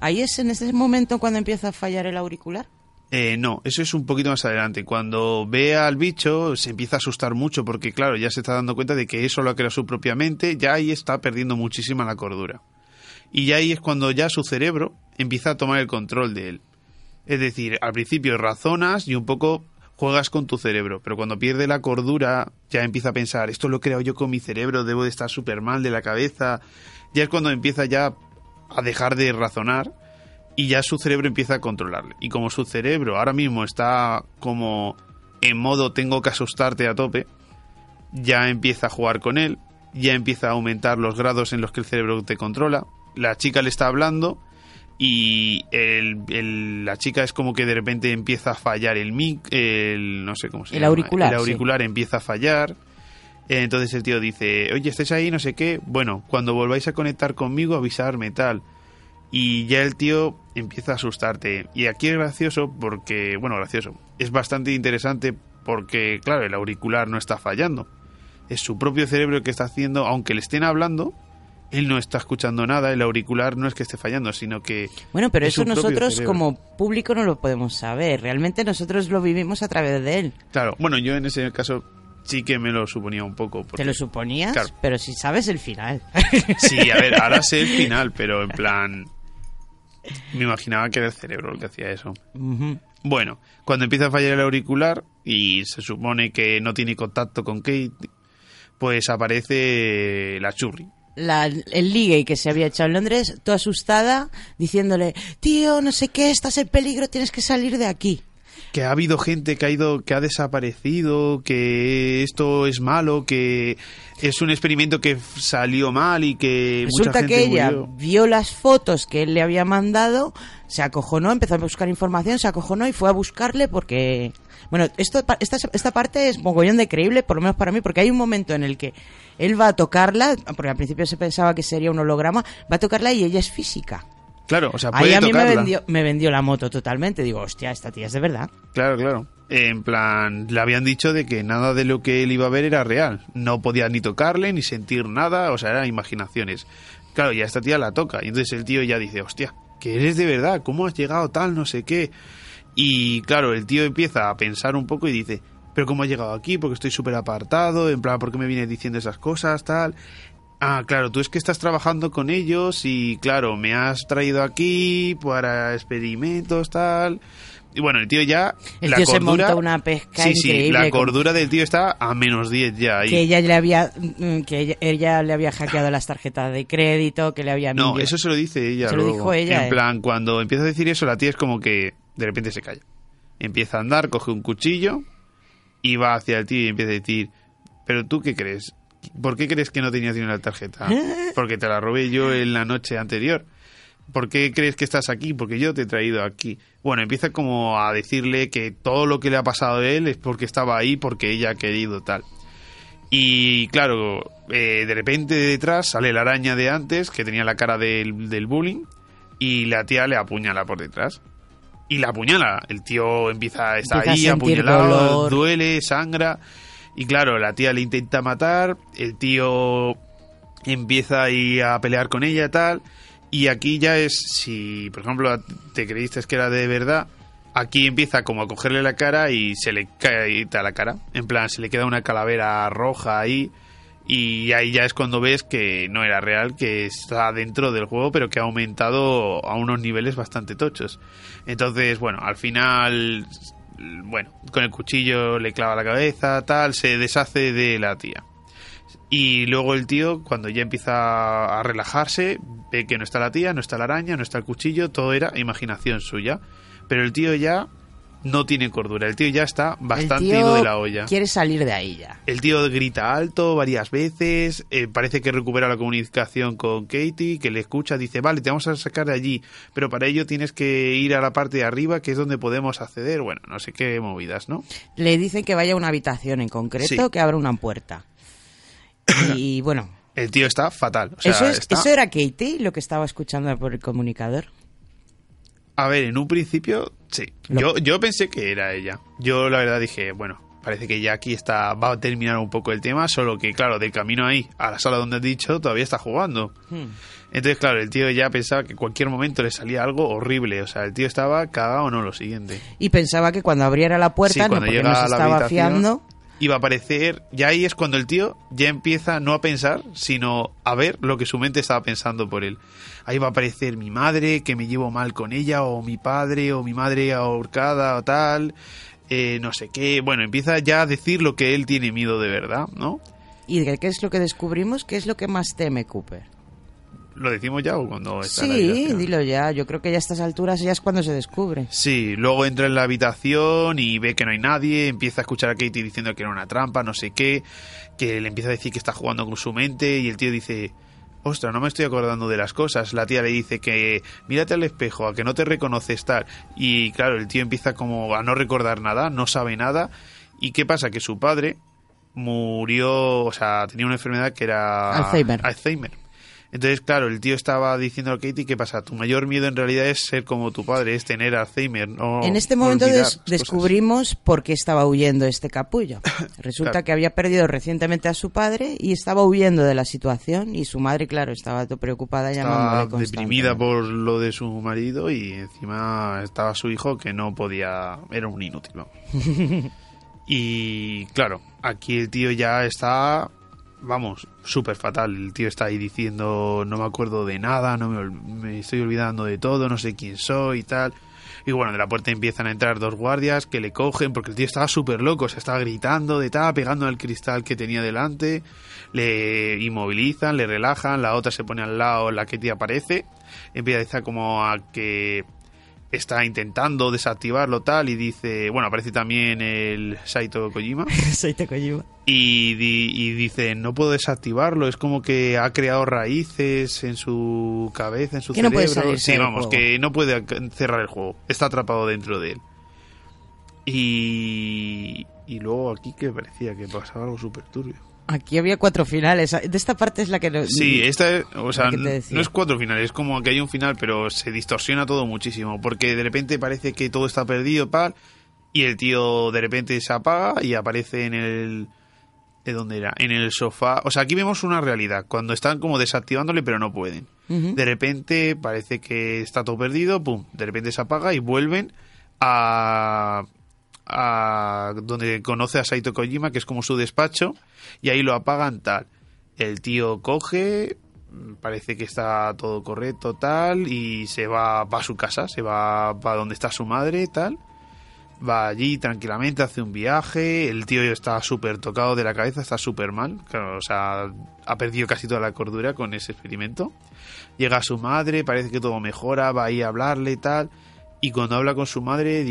Ahí es en ese momento cuando empieza a fallar el auricular. Eh, no, eso es un poquito más adelante. Cuando ve al bicho se empieza a asustar mucho porque claro, ya se está dando cuenta de que eso lo ha creado su propia mente, ya ahí está perdiendo muchísima la cordura. Y ya ahí es cuando ya su cerebro empieza a tomar el control de él. Es decir, al principio razonas y un poco juegas con tu cerebro, pero cuando pierde la cordura ya empieza a pensar, esto lo he creado yo con mi cerebro, debo de estar súper mal de la cabeza. Ya es cuando empieza ya a dejar de razonar y ya su cerebro empieza a controlarle. Y como su cerebro ahora mismo está como en modo tengo que asustarte a tope, ya empieza a jugar con él, ya empieza a aumentar los grados en los que el cerebro te controla. La chica le está hablando y el- el- la chica es como que de repente empieza a fallar el mic, el no sé cómo se El llama, auricular, el sí. auricular empieza a fallar. Entonces el tío dice, oye, ¿estáis ahí? No sé qué. Bueno, cuando volváis a conectar conmigo, avisarme tal. Y ya el tío empieza a asustarte. Y aquí es gracioso porque, bueno, gracioso. Es bastante interesante porque, claro, el auricular no está fallando. Es su propio cerebro el que está haciendo, aunque le estén hablando, él no está escuchando nada. El auricular no es que esté fallando, sino que... Bueno, pero es eso nosotros como público no lo podemos saber. Realmente nosotros lo vivimos a través de él. Claro, bueno, yo en ese caso sí que me lo suponía un poco. porque- Te lo suponías, Claro. pero si sabes el final. Sí, a ver, ahora sé el final, pero en plan... Me imaginaba que era el cerebro el que hacía eso. Bueno, cuando empieza a fallar el auricular y se supone que no tiene contacto con Kate, pues aparece la churri. La- el ligue que se había echado en Londres, toda asustada, diciéndole, tío, no sé qué, estás en peligro, tienes que salir de aquí. Que ha habido gente que ha ido que ha desaparecido que esto es malo que es un experimento que salió mal y que mucha Resulta gente que ella murió. vio las fotos que él le había mandado, se acojonó, empezó a buscar información, se acojonó y fue a buscarle porque... Bueno, esto, esta, esta parte es mogollón de creíble, por lo menos para mí, porque hay un momento en el que él va a tocarla, porque al principio se pensaba que sería un holograma, va a tocarla y ella es física. Claro o sea Ahí a mí me tocarla. vendió, me vendió la moto totalmente. Digo, hostia, esta tía es de verdad. Claro, claro. En plan, le habían dicho de que nada de lo que él iba a ver era real. No podía ni tocarle, ni sentir nada, o sea, eran imaginaciones. Claro, y a esta tía la toca. Y entonces el tío ya dice, hostia, que eres de verdad, ¿cómo has llegado tal, no sé qué? Y claro, el tío empieza a pensar un poco y dice, pero ¿cómo has llegado aquí? Porque estoy súper apartado, en plan, ¿por qué me vienes diciendo esas cosas, tal? Ah, claro, tú es que estás trabajando con ellos y claro, me has traído aquí para experimentos, tal. Y bueno, el tío ya... El la tío se monta una pesca sí, Sí, increíble la con- cordura del tío está a menos 10 ya. ahí. Que ella le había, mm, que ella, ella le había hackeado las tarjetas de crédito, que le había No, eso se lo dice ella. Se lo dijo ella, En eh. plan, cuando empieza a decir eso, la tía es como que de repente se calla. Empieza a andar, coge un cuchillo y va hacia el tío y empieza a decir, pero tú qué crees? ¿Por qué crees que no tenías dinero en la tarjeta? Porque te la robé yo en la noche anterior. ¿Por qué crees que estás aquí? Porque yo te he traído aquí. Bueno, empieza como a decirle que todo lo que le ha pasado a él es porque estaba ahí, porque ella ha querido tal. Y claro, eh, de repente de detrás sale la araña de antes, que tenía la cara del, del bullying, y la tía le apuñala por detrás. Y la apuñala. El tío empieza, está Empieza a ahí sentir apuñalado, dolor. duele, sangra. Y claro, la tía le intenta matar, el tío empieza ahí a pelear con ella tal. Y aquí ya es, si por ejemplo te creíste que era de verdad, aquí empieza como a cogerle la cara y se le cae la cara. En plan, se le queda una calavera roja ahí. Y ahí ya es cuando ves que no era real, que está dentro del juego, pero que ha aumentado a unos niveles bastante tochos. Entonces, bueno, al final, bueno, con el cuchillo le clava la cabeza, tal, se deshace de la tía. Y luego el tío, cuando ya empieza a relajarse, ve que no está la tía, no está la araña, no está el cuchillo, todo era imaginación suya. Pero el tío ya no tiene cordura, el tío ya está bastante el tío ido de la olla. quiere salir de ahí ya. El tío grita alto varias veces, eh, parece que recupera la comunicación con Katie, que le escucha, dice, vale, te vamos a sacar de allí, pero para ello tienes que ir a la parte de arriba, que es donde podemos acceder, bueno, no sé qué movidas, ¿no? Le dicen que vaya a una habitación en concreto, Sí. que abra una puerta. Y bueno, El tío está fatal. O sea, eso, es, está- eso era Katie, lo que estaba escuchando por el comunicador. A ver, en un principio, sí. Yo, yo pensé que era ella. Yo la verdad dije, bueno, parece que ya aquí está, va a terminar un poco el tema, solo que claro, del camino ahí a la sala donde has dicho, todavía está jugando. Hmm. Entonces, claro, el tío ya pensaba que en cualquier momento le salía algo horrible. O sea, el tío estaba cagado o no lo siguiente. Y pensaba que cuando abriera la puerta, Sí, no, porque no se a la estaba habitación, fiando. Iba a aparecer, ya ahí es cuando el tío ya empieza no a pensar, sino a ver lo que su mente estaba pensando por él. Ahí va a aparecer mi madre, que me llevo mal con ella, o mi padre, o mi madre ahorcada, o tal, eh, no sé qué. Bueno, empieza ya a decir lo que él tiene miedo de verdad, ¿no? ¿Y de qué es lo que descubrimos? ¿Qué es lo que más teme Cooper? ¿Lo decimos ya o cuando está en la? Sí, dilo ya. Yo creo que ya a estas alturas ya es cuando se descubre. Sí, luego entra en la habitación y ve que no hay nadie, empieza a escuchar a Katie diciendo que era una trampa, no sé qué, que le empieza a decir que está jugando con su mente y el tío dice, ostras, no me estoy acordando de las cosas. La tía le dice que mírate al espejo, a que no te reconoces tal. Y claro, el tío empieza como a no recordar nada, no sabe nada. ¿Y qué pasa? Que su padre murió, o sea, tenía una enfermedad que era Alzheimer. Alzheimer. Entonces, claro, el tío estaba diciendo a Katie, ¿qué pasa? Tu mayor miedo en realidad es ser como tu padre, es tener Alzheimer. No en este momento des- cosas. descubrimos por qué estaba huyendo este capullo. Resulta Claro. que había perdido recientemente a su padre y estaba huyendo de la situación y su madre, claro, estaba todo preocupada Estaba deprimida por lo de su marido y encima estaba su hijo que no podía, era un inútil. y claro, aquí el tío ya está, vamos, súper fatal. El tío está ahí diciendo, no me acuerdo de nada, no me, me estoy olvidando de todo, no sé quién soy y tal. Y bueno, de la puerta empiezan a entrar dos guardias que le cogen porque el tío estaba súper loco, se estaba gritando de tal, pegando al cristal que tenía delante, le inmovilizan, le relajan, la otra se pone al lado, la que te aparece, empieza como a que está intentando desactivarlo tal y dice, bueno, aparece también el Saito Kojima Saito Kojima. y, di- y dice, no puedo desactivarlo, es como que ha creado raíces en su cabeza, en su Que no cerebro. puede sí, vamos, que no puede cerrar el juego, está atrapado dentro de él. Y, y luego aquí que parecía que pasaba algo súper turbio. Aquí había cuatro finales. De esta parte es la que... no- Sí, esta es, o sea, no es cuatro finales, es como que hay un final, pero se distorsiona todo muchísimo, porque de repente parece que todo está perdido, pal, y el tío de repente se apaga y aparece en el... ¿De dónde era? En el sofá. O sea, aquí vemos una realidad, cuando están como desactivándole, pero no pueden. De repente parece que está todo perdido, pum, de repente se apaga y vuelven a, a donde conoce a Saito Kojima, que es como su despacho, y ahí lo apagan tal. El tío coge, parece que está todo correcto tal, y se va, va a su casa, se va para donde está su madre tal. Va allí tranquilamente, hace un viaje, el tío está súper tocado de la cabeza, está súper mal, o sea, ha perdido casi toda la cordura con ese experimento. Llega a su madre, parece que todo mejora, va ahí a hablarle tal. Y cuando habla con su madre,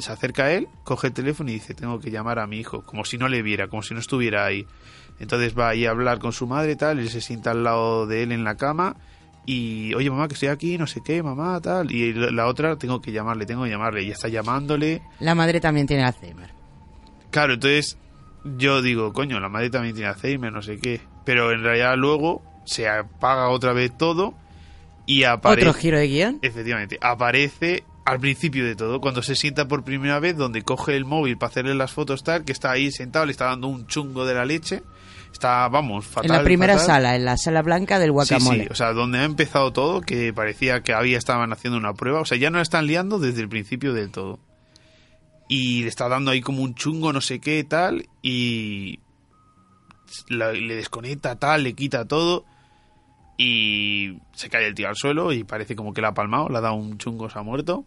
se acerca a él, coge el teléfono y dice, tengo que llamar a mi hijo, como si no le viera, como si no estuviera ahí. Entonces va ahí a hablar con su madre y tal, él se sienta al lado de él en la cama y, oye mamá, que estoy aquí, no sé qué, mamá, tal. Y la la otra, tengo que llamarle, tengo que llamarle. Y está llamándole. La madre también tiene Alzheimer. Claro, entonces yo digo, coño, la madre también tiene Alzheimer, no sé qué. Pero en realidad luego se apaga otra vez todo y aparece... Otro giro de guion. Efectivamente, aparece al principio de todo, cuando se sienta por primera vez, donde coge el móvil para hacerle las fotos tal, que está ahí sentado, le está dando un chungo de la leche. Está, vamos, fatal. en la primera fatal. sala, en la sala blanca del Sí, guacamole. sí, o sea, donde ha empezado todo, que parecía que había estaban haciendo una prueba, o sea, ya no la están liando desde el principio del todo. Y le está dando ahí como un chungo, no sé qué, tal, y la- le desconecta, tal, le quita todo, y se cae el tío al suelo y parece como que la ha palmado, le ha dado un chungo, se ha muerto.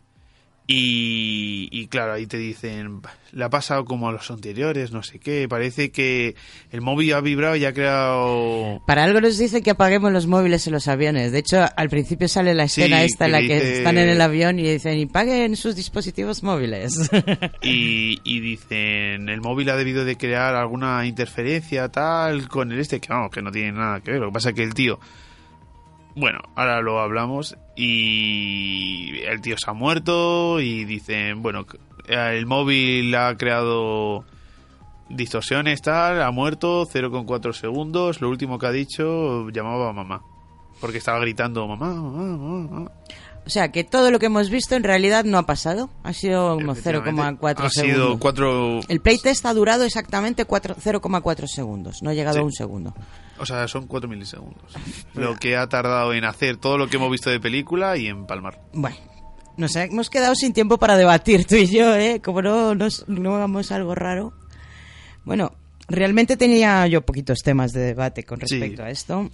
Y, y claro, ahí te dicen, le ha pasado como a los anteriores, no sé qué, parece que el móvil ha vibrado y ha creado... Para algo nos dicen que apaguemos los móviles en los aviones. De hecho, al principio sale la Sí, escena esta en la que dice- están en el avión y dicen, y paguen sus dispositivos móviles. y, y dicen el móvil ha debido de crear alguna interferencia tal con el este que vamos que no tiene nada que ver lo que pasa es que el tío bueno ahora lo hablamos y el tío se ha muerto y dicen bueno eh, el móvil ha creado distorsiones tal ha muerto 0,4 segundos lo último que ha dicho llamaba a mamá porque estaba gritando mamá mamá mamá, mamá". o sea, que todo lo que hemos visto en realidad no ha pasado. Ha sido como Efectivamente, 0,4 ha segundos. sido cuatro El playtest ha durado exactamente cuatro- 0,4 segundos. No ha llegado Sí. a un segundo. O sea, son 4 milisegundos. Lo que ha tardado en hacer todo lo que hemos visto de película y en palmar. Bueno, nos hemos quedado sin tiempo para debatir tú y yo, ¿eh? Como no, nos- no hagamos algo raro. Bueno, realmente tenía yo poquitos temas de debate con Sí. respecto a esto.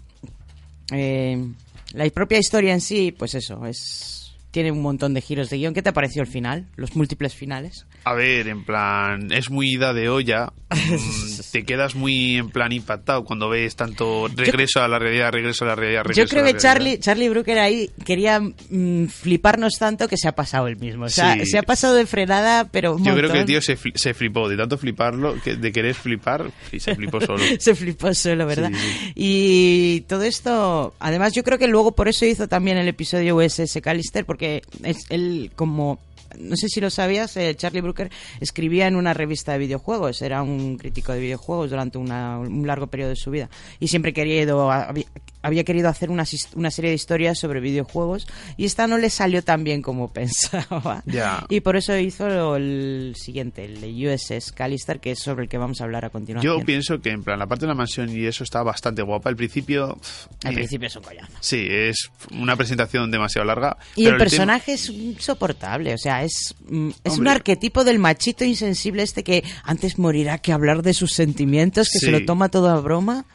Eh, la propia historia en sí, pues eso, es tiene un montón de giros de guion. ¿Qué te pareció el final? Los múltiples finales. A ver, en plan, es muy ida de olla. Mm, te quedas muy en plan impactado cuando ves tanto regreso a la realidad, regreso a la realidad, regreso Yo creo a la que realidad. Charlie, Charlie Brooker ahí quería mm, fliparnos tanto que se ha pasado el mismo. O sea, Sí. se ha pasado de frenada, pero un Yo creo que el tío se, se flipó de tanto fliparlo, que, de querer flipar, y se flipó solo. se flipó solo, ¿verdad? Sí, sí. Y todo esto, además yo creo que luego por eso hizo también el episodio USS Callister, porque es él como... No sé si lo sabías, eh, Charlie Brooker escribía en una revista de videojuegos, era un crítico de videojuegos durante una- un largo periodo de su vida. Y siempre querido, había, había querido hacer una, una serie de historias sobre videojuegos y esta no le salió tan bien como pensaba. Ya. Y por eso hizo el siguiente, el de USS Callister, que es sobre el que vamos a hablar a continuación. Yo pienso que en plan, la parte de la mansión y eso está bastante guapa. Al principio... Al eh, principio es un collazo. Sí, es una presentación demasiado larga. Y pero el tema- personaje es insoportable, o sea, es, mm, es un arquetipo del machito insensible este que antes morirá que hablar de sus sentimientos, que se Sí. lo toma todo a broma.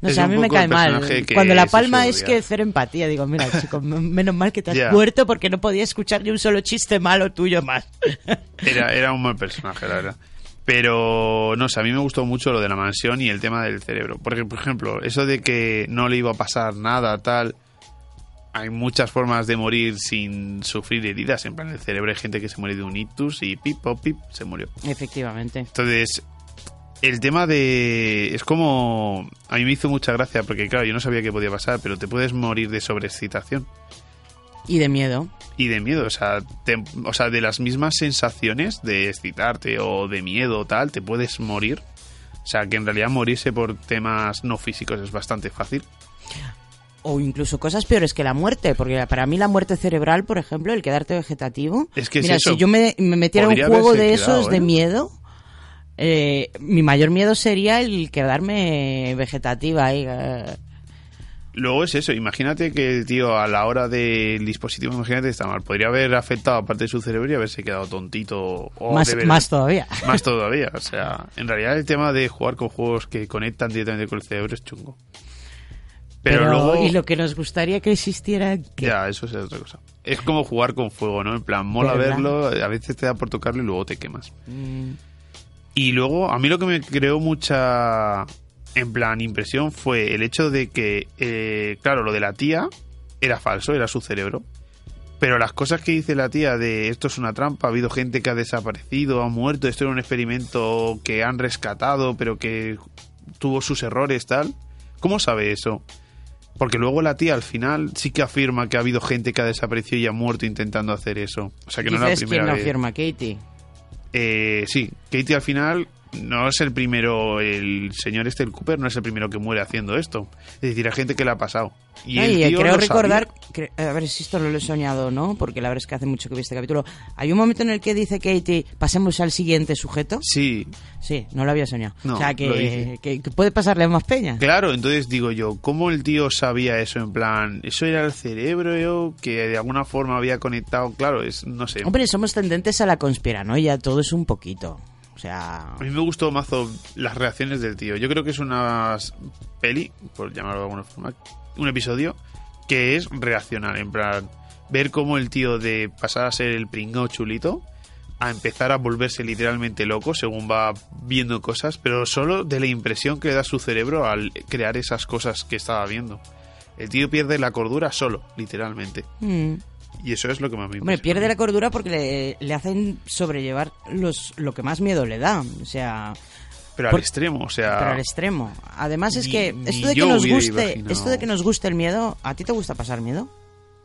No sé, a mí me cae mal. Cuando la palma es que cero empatía. Digo, mira, chico, menos mal que te has muerto porque no podía escuchar ni un solo chiste malo tuyo más. Era, era un mal personaje, la verdad. Pero, no sé, a mí me gustó mucho lo de la mansión y el tema del cerebro. Porque, por ejemplo, eso de que no le iba a pasar nada, tal. Hay muchas formas de morir sin sufrir heridas. En plan, el cerebro hay gente que se muere de un ictus y pip, pop, pip, se murió. Efectivamente. Entonces, el tema de... Es como... A mí me hizo mucha gracia porque, claro, yo no sabía qué podía pasar, pero te puedes morir de sobreexcitación Y de miedo. y de miedo. O sea, te- o sea, de las mismas sensaciones de excitarte o de miedo o tal, te puedes morir. O sea, que en realidad morirse por temas no físicos es bastante fácil. O incluso cosas peores que la muerte. Porque para mí la muerte cerebral, por ejemplo, el quedarte vegetativo. Es que es Mira, eso. si yo me, me metiera un juego de quedado, esos de ¿eh? miedo, eh, mi mayor miedo sería el quedarme vegetativa ahí. eh. Luego es eso, imagínate que tío a la hora del dispositivo, imagínate que está mal. Podría haber afectado aparte de su cerebro y haberse quedado tontito. O más, todavía. Más todavía. O sea, en realidad el tema de jugar con juegos que conectan directamente con el cerebro es chungo. Pero, luego... Y lo que nos gustaría que existiera. Ya, eso es otra cosa. Es como jugar con fuego, ¿no? En plan, mola ¿Verdad? verlo, a veces te da por tocarlo y luego te quemas. Mm, Y luego, a mí lo que me creó mucha, en plan, impresión fue el hecho de que, eh, claro, lo de la tía era falso, era su cerebro. Pero las cosas que dice la tía de esto es una trampa, ha habido gente que ha desaparecido, ha muerto, esto era un experimento que han rescatado, pero que tuvo sus errores, tal. ¿Cómo sabe eso? Porque luego la tía al final sí que afirma que ha habido gente que ha desaparecido y ha muerto intentando hacer eso. O sea que no es la primera quién vez. firma, Katie. Eh, sí, Katie al final no es el primero, el señor este, el Cooper, no es el primero que muere haciendo esto. Es decir, hay gente que le ha pasado. Y el Ay, tío creo recordar, cre- a ver si esto no lo he soñado, ¿no? Porque la verdad es que hace mucho que vi este capítulo. Hay un momento en el que dice Katie, pasemos al siguiente sujeto. Sí, Sí, no lo había soñado. No, o sea, que, que, que puede pasarle a más peña. claro, entonces digo yo, ¿cómo el tío sabía eso? En plan, eso era el cerebro yo, que de alguna forma había conectado, claro, es, no sé. Hombre, somos tendentes a la conspiranoia, todo es un poquito. O sea, A mí me gustó mazo las reacciones del tío. Yo creo que es una peli, por llamarlo de alguna forma, un episodio que es reaccionar, en plan, ver cómo el tío de pasar a ser el pringao chulito a empezar a volverse literalmente loco según va viendo cosas, pero solo de la impresión que le da su cerebro al crear esas cosas que estaba viendo. El tío pierde la cordura solo, literalmente. mm. Y eso es lo que más me hombre, pierde la cordura porque le, le hacen sobrellevar los, lo que más miedo le da. O sea, Pero al por- extremo, o sea... pero al extremo. Además es ni- que esto de que nos guste, imaginado. esto de que nos guste el miedo, ¿a ti te gusta pasar miedo?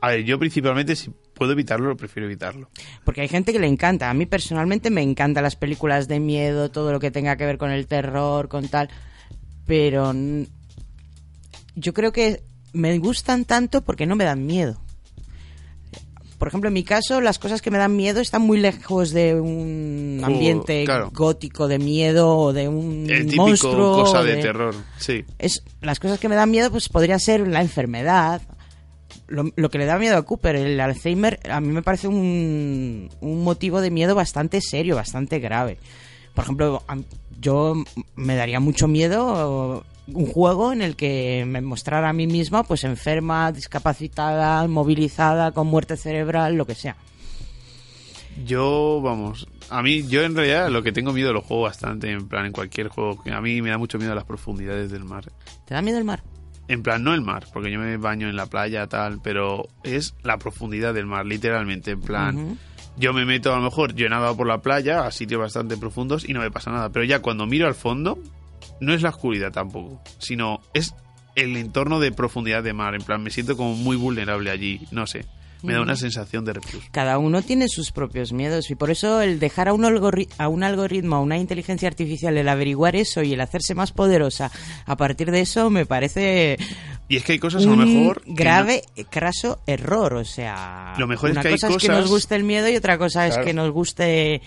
A ver, yo principalmente si puedo evitarlo, prefiero evitarlo. Porque hay gente que le encanta. A mí personalmente me encantan las películas de miedo, todo lo que tenga que ver con el terror, con tal. Pero yo creo que me gustan tanto porque no me dan miedo. Por ejemplo, en mi caso, las cosas que me dan miedo están muy lejos de un Jo, ambiente claro. gótico de miedo o de un El típico monstruo. cosa de, terror, sí. es las cosas que me dan miedo pues podría ser la enfermedad lo, lo que le da miedo a Cooper el Alzheimer a mí me parece un, un motivo de miedo bastante serio bastante grave por ejemplo a- yo me daría mucho miedo un juego en el que me mostrara a mí misma pues enferma discapacitada movilizada con muerte cerebral lo que sea Yo, vamos, a mí, yo en realidad lo que tengo miedo lo juego bastante, en plan, en cualquier juego. A mí me da mucho miedo las profundidades del mar. ¿te da miedo el mar? En plan, no el mar, porque yo me baño en la playa, tal, pero es la profundidad del mar, literalmente. En plan, yo me meto a lo mejor, yo he nadado por la playa a sitios bastante profundos y no me pasa nada. Pero ya cuando miro al fondo, no es la oscuridad tampoco, sino es el entorno de profundidad de mar. En plan, me siento como muy vulnerable allí, no sé. Me da una sensación de repulso. Cada uno tiene sus propios miedos y por eso el dejar a un, a un algoritmo, a una inteligencia artificial, el averiguar eso y el hacerse más poderosa a partir de eso me parece Y es que hay cosas a lo un mejor. no- grave, craso error. O sea, Lo mejor es que hay cosa es que cosas- nos guste el miedo y otra cosa es que nos guste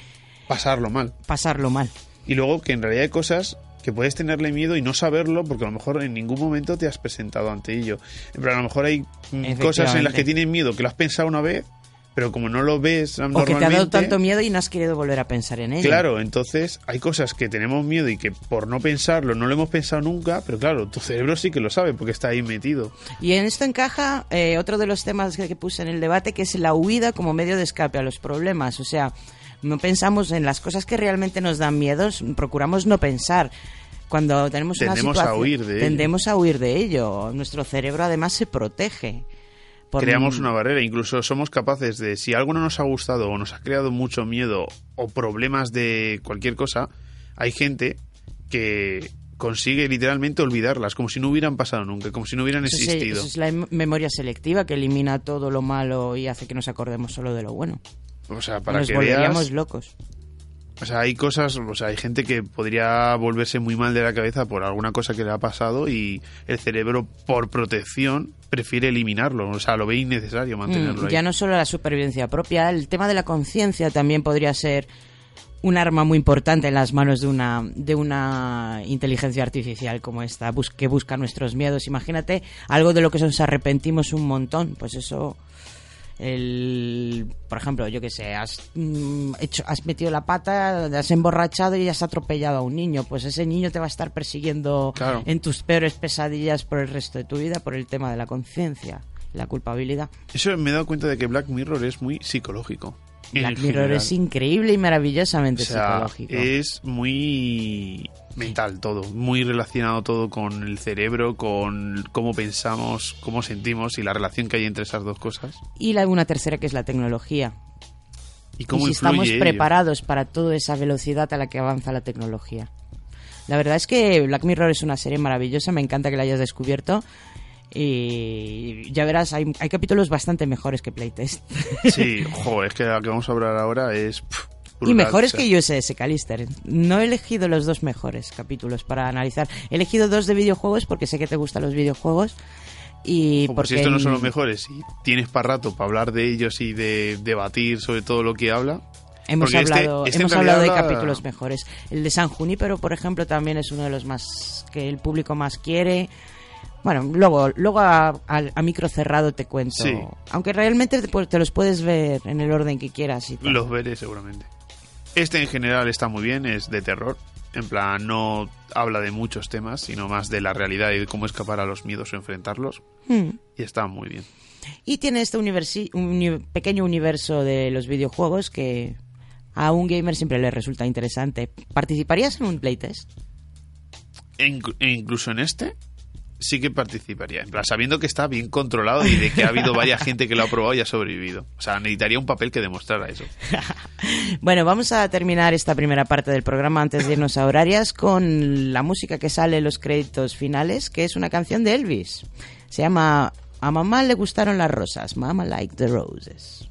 pasarlo mal. pasarlo mal. Y luego que en realidad hay cosas que puedes tenerle miedo y no saberlo porque a lo mejor en ningún momento te has presentado ante ello. Plan, a lo mejor hay mm, cosas en las que tienes miedo que lo has pensado una vez, pero como no lo ves O que normalmente... te ha dado tanto miedo y no has querido volver a pensar en ello. Claro, entonces hay cosas que tenemos miedo y que por no pensarlo no lo hemos pensado nunca, pero claro, tu cerebro sí que lo sabe porque está ahí metido. Y en esto encaja eh, otro de los temas que, que puse en el debate, que es la huida como medio de escape a los problemas. O sea, no pensamos en las cosas que realmente nos dan miedos, procuramos no pensar. Cuando tenemos una Tendemos a situación, huir de ello. tendemos a huir de ello. Nuestro cerebro además se protege. Creamos una barrera, incluso somos capaces de, si algo no nos ha gustado o nos ha creado mucho miedo o problemas de cualquier cosa, hay gente que consigue literalmente olvidarlas, como si no hubieran pasado nunca, como si no hubieran Eso es, existido. eso es la em- memoria selectiva que elimina todo lo malo y hace que nos acordemos solo de lo bueno. O sea, para nos que volveríamos veas, locos. o sea, hay cosas, o sea, hay gente que podría volverse muy mal de la cabeza por alguna cosa que le ha pasado y el cerebro, por protección, prefiere eliminarlo, o sea, lo ve innecesario mantenerlo Mm, ahí. ya no solo la supervivencia propia, el tema de la conciencia también podría ser un arma muy importante en las manos de una, de una inteligencia artificial como esta, que busca nuestros miedos. Imagínate algo de lo que nos arrepentimos un montón, pues eso... El, por ejemplo, yo que sé, has, mm, hecho, has metido la pata, has emborrachado y has atropellado a un niño. Pues ese niño te va a estar persiguiendo Claro. en tus peores pesadillas por el resto de tu vida por el tema de la conciencia, la culpabilidad. Eso me he dado cuenta de que Black Mirror es muy psicológico. Black Mirror general. es increíble y maravillosamente O sea, psicológico. es muy mental todo, muy relacionado todo con el cerebro, con cómo pensamos, cómo sentimos y la relación que hay entre esas dos cosas. Y la, una tercera que es la tecnología. Y cómo y si estamos ello. preparados para toda esa velocidad a la que avanza la tecnología. La verdad es que Black Mirror es una serie maravillosa, me encanta que la hayas descubierto. Y ya verás, hay, hay capítulos bastante mejores que Playtest. Sí, joder, es que la que vamos a hablar ahora es... pff, y mejores o sea, que USS Callister. No he elegido los dos mejores capítulos para analizar. He elegido dos de videojuegos porque sé que te gustan los videojuegos. Y pues porque si estos no son los mejores y tienes para rato para hablar de ellos y de debatir sobre todo lo que habla, Hemos Porque este- hablado, este hemos hablado de capítulos mejores. El de San Junípero, por ejemplo, también es uno de los más que el público más quiere. Bueno, luego, luego a, a- a micro cerrado te cuento. Sí. Aunque realmente te, los puedes ver en el orden que quieras. Y tal. los veré seguramente. Este en general está muy bien, es de terror. En plan, no habla de muchos temas, sino más de la realidad y de cómo escapar a los miedos o enfrentarlos. Hmm. Y está muy bien. Y tiene este universi- uni- pequeño universo de los videojuegos que a un gamer siempre le resulta interesante. ¿Participarías en un playtest? E inc- e incluso en este, sí que participaría. En plan, sabiendo que está bien controlado y de que ha habido varias gente que lo ha probado y ha sobrevivido. O sea, necesitaría un papel que demostrara eso. Bueno, vamos a terminar esta primera parte del programa antes de irnos a horarias con la música que sale en los créditos finales, que es una canción de Elvis. Se llama A mamá le gustaron las rosas, Mama Like the Roses.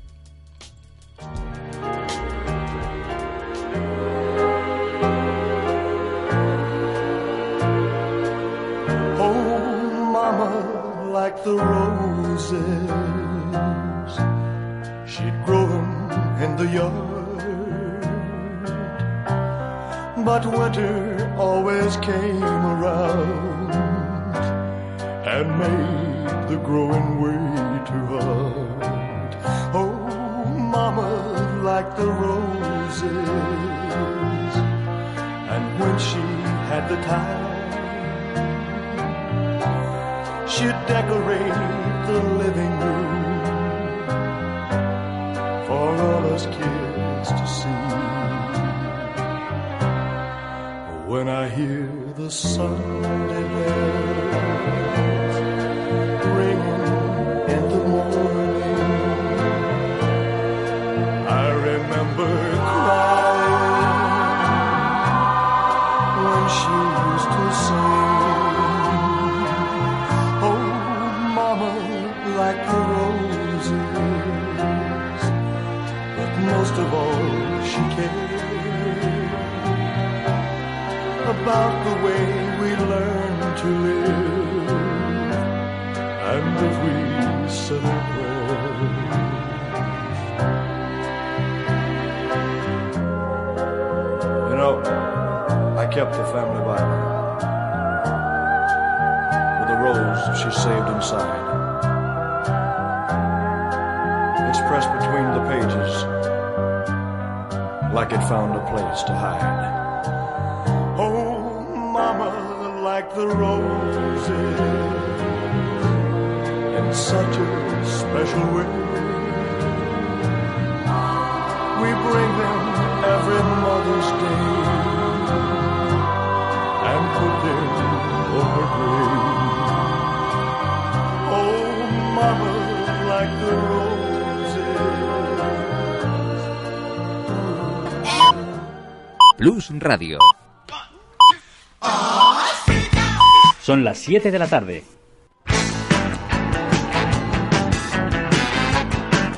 The roses, she'd grow them in the yard. But winter always came around and made the growing way too hard. Oh, mama, like the roses, and when she had the time. She'd decorate the living room for all us kids to see. When I hear the Sunday bells ringing in the morning, I remember crying when she used to sing. Most of all, she cared about the way we learn to live. And if we said a prayer. You know, I kept the family Bible with a rose she saved inside. Like it found a place to hide. Oh, mama, like the roses in such a special way. We bring them every Mother's Day and put them on her grave. Plus Radio. Son las 7 de la tarde.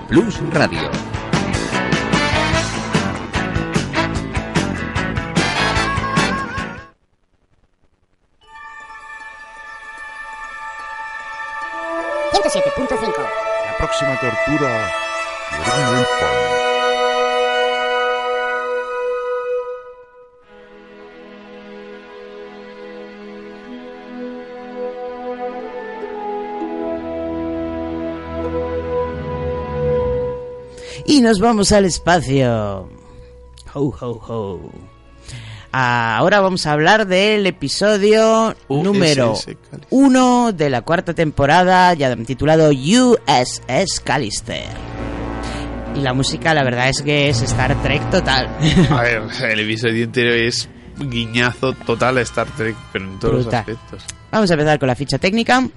Plus Radio. Y nos vamos al espacio. Ho, ho, ho. Ahora vamos a hablar del episodio USS número Callister. uno de la cuarta temporada, ya titulado USS Callister. Y la música, la verdad es que es Star Trek total. A ver, el episodio entero es guiñazo total a Star Trek, pero en todos Brutal. los aspectos. Vamos a empezar con la ficha técnica.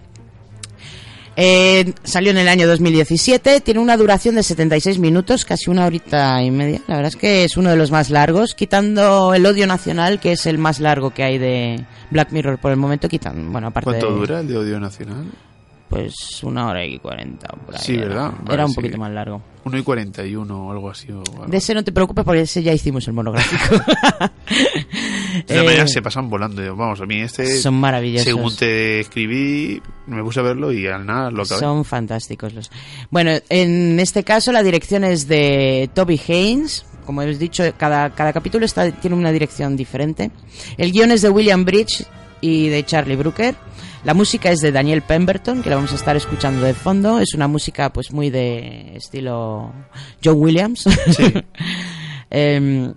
Eh, salió en el año 2017, tiene una duración de 76 minutos, casi una horita y media. La verdad es que es uno de los más largos, quitando el odio nacional, que es el más largo que hay de Black Mirror por el momento. Quitan, bueno, aparte ¿Cuánto de- dura el de Odio Nacional? Pues una hora y cuarenta. Sí, era. ¿verdad? Era Vale, un sí. poquito más largo. 1 y 41 o algo así. O algo. De ese no te preocupes porque ese ya hicimos el monográfico. De Eh, maneras se pasan volando. Vamos, a mí este... son maravillosos. Según te escribí, me puse a verlo y al nada lo acabé. Son fantásticos los. Bueno, en este caso la dirección es de Toby Haynes. Como hemos dicho, cada, cada capítulo está, tiene una dirección diferente. El guion es de William Bridge y de Charlie Brooker. La música es de Daniel Pemberton, que la vamos a estar escuchando de fondo. Es una música pues muy de estilo John Williams. Em,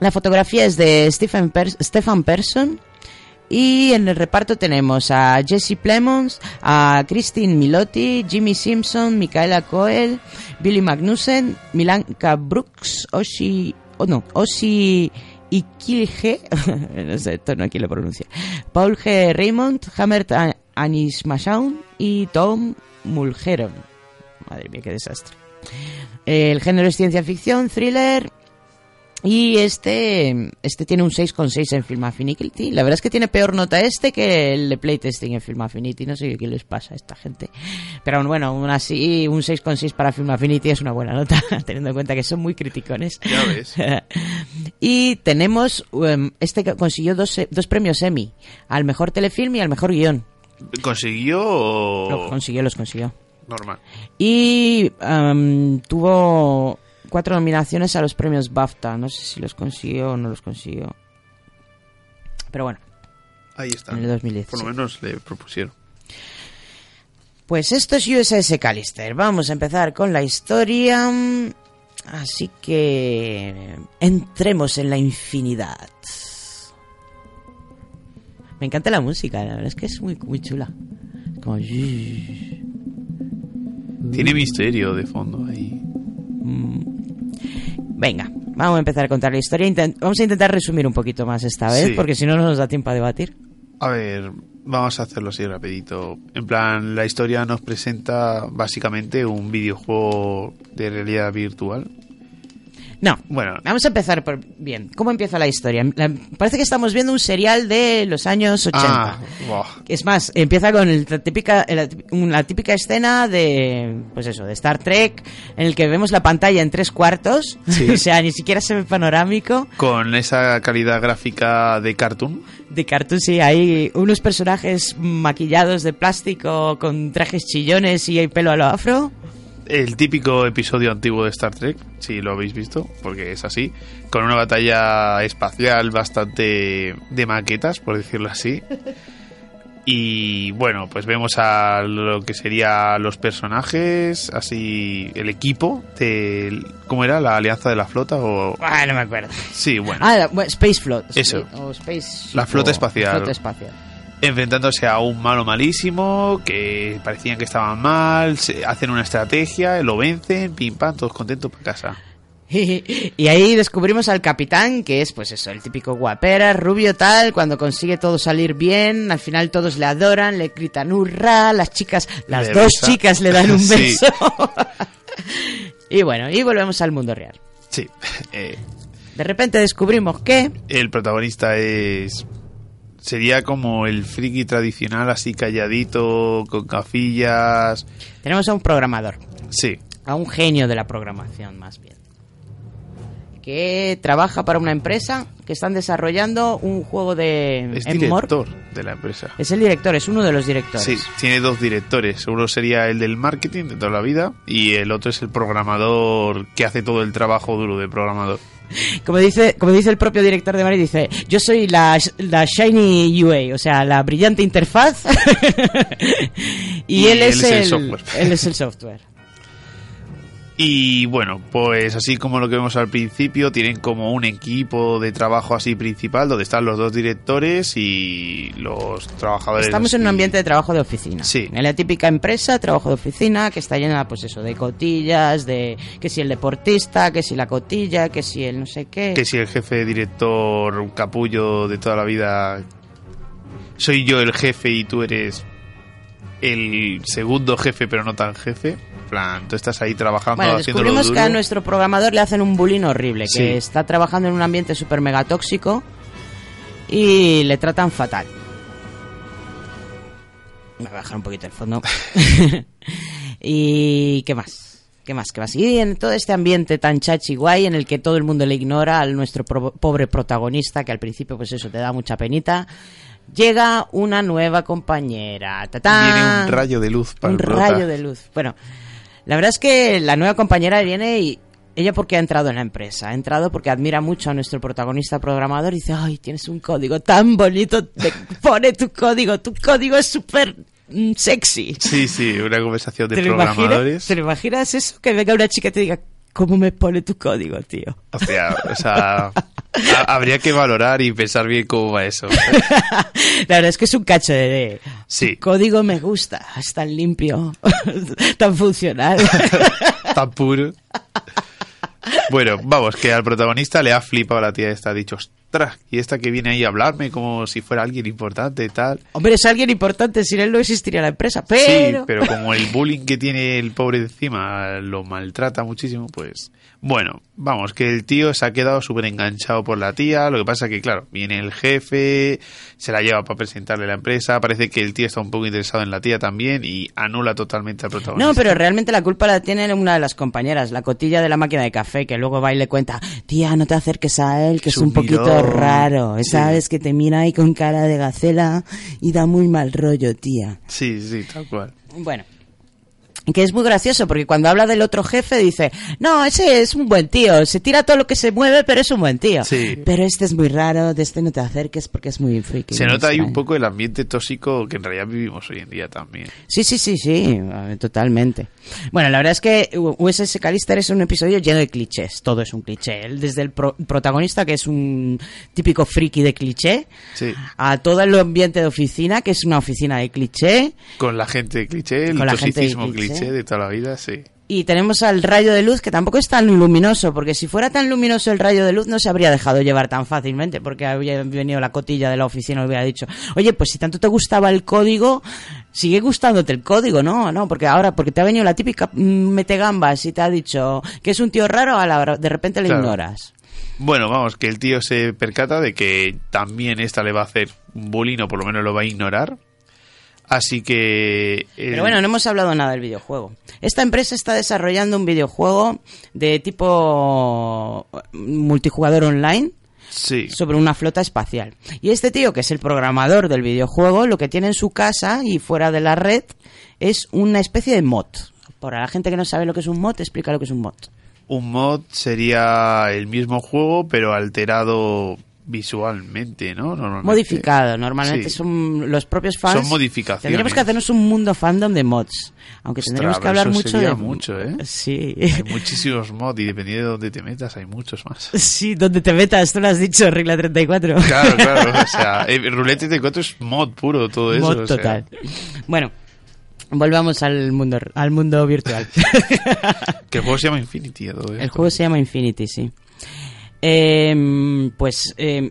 la fotografía es de Stephen Per- Stefan Persson. Y en el reparto tenemos a Jesse Plemons, a Christine Milotti, Jimmy Simpson, Micaela Coel, Billy Magnussen, Milanka Brooks, Oshi, oh no, Oshi Ikilge, no sé, esto no aquí lo pronuncia, Paul G. Raymond, Hammer Anis Mashaun y Tom Mulgeron. Madre mía, qué desastre. El género es ciencia ficción, thriller, y este, este tiene un 6,6 en Film Affinity. La verdad es que tiene peor nota este que el de playtesting en Film Affinity. No sé qué les pasa a esta gente. Pero bueno, aún así, un 6,6 para Film Affinity es una buena nota, teniendo en cuenta que son muy criticones. Ya ves. y tenemos, um, este que consiguió dos, eh, dos premios Emmy, al mejor telefilm y al mejor guion. ¿Consiguió o...? Los consiguió, los consiguió. Normal. Y um, tuvo cuatro nominaciones a los premios BAFTA. No sé si los consiguió o no los consiguió. Pero bueno, Ahí está. En el 2010, Por lo menos le propusieron. pues esto es USS Callister. Vamos a empezar con la historia. Así que entremos en la infinidad. Me encanta la música, la verdad es que es muy, muy chula. Como... Tiene misterio de fondo ahí. Venga, vamos a empezar a contar la historia. Intent- vamos a intentar resumir un poquito más esta vez, Sí. porque si no, no nos da tiempo a debatir. A ver, vamos a hacerlo así rapidito. En plan, la historia nos presenta básicamente un videojuego de realidad virtual. No, Bueno, vamos a empezar por bien. ¿Cómo empieza la historia? La- parece que estamos viendo un serial de los años 80. ah, Es más, empieza con el- la, típica, la, tí- la típica escena de, pues eso, de Star Trek, en el que vemos la pantalla en tres cuartos, Sí. o sea, ni siquiera se ve panorámico. con esa calidad gráfica de cartoon. De cartoon, sí, hay unos personajes maquillados de plástico con trajes chillones y hay pelo a lo afro. El típico episodio antiguo de Star Trek, si lo habéis visto, porque es así, con una batalla espacial bastante de maquetas, por decirlo así. Y bueno, pues vemos a lo que sería los personajes, así el equipo de ¿cómo era? La Alianza de la Flota o Ah, no me acuerdo. sí, bueno, Ah, la- bueno, Space Float. Eso. O Space La flota espacial. Flota espacial. Enfrentándose a un malo malísimo que parecían que estaban mal, se hacen una estrategia, lo vencen, pim pam, todos contentos para casa. Y ahí descubrimos al capitán, que es pues eso, el típico guapera, rubio tal, cuando consigue todo salir bien, al final todos le adoran, le gritan hurra, las chicas, las Le dos besa. chicas le dan un beso. y bueno, y volvemos al mundo real. Sí, eh, De repente descubrimos que el protagonista es sería como el friki tradicional, así calladito, con gafillas. tenemos a un programador, Sí, a un genio de la programación más bien, que trabaja para una empresa que están desarrollando un juego de es director de la empresa. Es el director, es uno de los directores. Sí, tiene dos directores. Uno sería el del marketing de toda la vida y el otro es el programador que hace todo el trabajo duro de programador. Como dice, como dice el propio director de Mario, dice, yo soy la, la Shiny UA, o sea, la brillante interfaz. y, Y él, él es, es el el, software. Él es el software. Y bueno, pues así como lo que vemos al principio, tienen como un equipo de trabajo así principal donde están los dos directores y los trabajadores. Estamos en un ambiente de trabajo de oficina. Sí. En la típica empresa, trabajo de oficina, que está llena, pues eso, de cotillas, de que si el deportista, que si la cotilla, que si el no sé qué. Que si el jefe director, un capullo de toda la vida, soy yo el jefe y tú eres el segundo jefe, pero no tan jefe. Plan, tú estás ahí trabajando, Bueno, duro. que a nuestro programador le hacen un bullying horrible, que está trabajando en un ambiente súper mega tóxico y le tratan fatal. Me voy a bajar un poquito el fondo. y qué más, qué más, qué más. Y en todo este ambiente tan chachi guay en el que todo el mundo le ignora al nuestro pro- pobre protagonista, que al principio pues eso te da mucha penita, llega una nueva compañera. ¡Tatán! Viene un rayo de luz para un el rayo de luz. Bueno, la verdad es que la nueva compañera viene y ella porque ha entrado en la empresa, ha entrado porque admira mucho a nuestro protagonista programador y dice, ay, tienes un código tan bonito, te pone tu código, tu código es súper mm, sexy. Sí, sí, una conversación de ¿Te lo, imaginas, programadores. ¿Te lo imaginas eso? Que venga una chica y te diga, ¿cómo me pone tu código, tío? O sea, o sea, ha- habría que valorar y pensar bien cómo va eso. La verdad es que es un cacho de... de Sí. "Tu código me gusta, es tan limpio, tan funcional. Tan puro. Bueno, vamos, que al protagonista le ha flipado la tía esta, ha dicho, ostras, y esta que viene ahí a hablarme como si fuera alguien importante y tal. Hombre, es alguien importante, sin él no existiría la empresa, pero... Sí, pero como el bullying que tiene el pobre encima lo maltrata muchísimo, pues... Bueno, vamos, que el tío se ha quedado súper enganchado por la tía, lo que pasa que, claro, viene el jefe, se la lleva para presentarle la empresa, parece que el tío está un poco interesado en la tía también y anula totalmente al protagonista. No, pero realmente la culpa la tiene una de las compañeras, la cotilla de la máquina de café, que luego va y le cuenta, tía, no te acerques a él, que es, Es un un poquito mirón". raro, Sí. sabes, que te mira ahí con cara de gacela y da muy mal rollo, tía. Sí, sí, tal cual. Bueno. Que es muy gracioso porque cuando habla del otro jefe dice, no, ese es un buen tío, se tira todo lo que se mueve, pero es un buen tío. Sí. Pero este es muy raro, de este no te acerques porque es muy friki. Se nota ahí un extraño". poco el ambiente tóxico que en realidad vivimos hoy en día también. Sí, sí, sí, sí, totalmente. Bueno, la verdad es que USS Callister es un episodio lleno de clichés, todo es un cliché. Desde el pro- protagonista, que es un típico friki de cliché, Sí. a todo el ambiente de oficina, que es una oficina de cliché, Con la gente cliché, el toxicismo cliché. cliché de toda la vida, sí. y tenemos al rayo de luz, que tampoco es tan luminoso, porque si fuera tan luminoso el rayo de luz no se habría dejado llevar tan fácilmente, porque habría venido la cotilla de la oficina y hubiera dicho, oye, pues si tanto te gustaba el código, sigue gustándote el código, ¿no? No, porque ahora, porque te ha venido la típica mm, metegambas y te ha dicho que es un tío raro, a la, de repente le Claro. ignoras. Bueno, vamos, que el tío se percata de que también esta le va a hacer un bullying o por lo menos lo va a ignorar. Así que... el- Pero bueno, no hemos hablado nada del videojuego. Esta empresa está desarrollando un videojuego de tipo multijugador online Sí, sobre una flota espacial. Y este tío, que es el programador del videojuego, lo que tiene en su casa y fuera de la red es una especie de mod. Para la gente que no sabe lo que es un mod, explica lo que es un mod. un mod sería el mismo juego pero alterado visualmente, ¿no? Normalmente. Modificado, normalmente Sí. son los propios fans. Son modificaciones. Tendríamos que hacernos un mundo fandom de mods. Aunque tendríamos Ostras, que hablar eso mucho sería de. mucho, ¿eh? Sí. Hay muchísimos mods y dependiendo de dónde te metas hay muchos más. Sí, donde te metas, tú lo has dicho, regla 34. Claro, claro. O sea, el Roulette 34 es mod puro, todo eso. Mod o sea. total. Bueno, volvamos al mundo, al mundo virtual. Que el juego se llama Infinity. El juego se llama Infinity, sí. Em, pues em,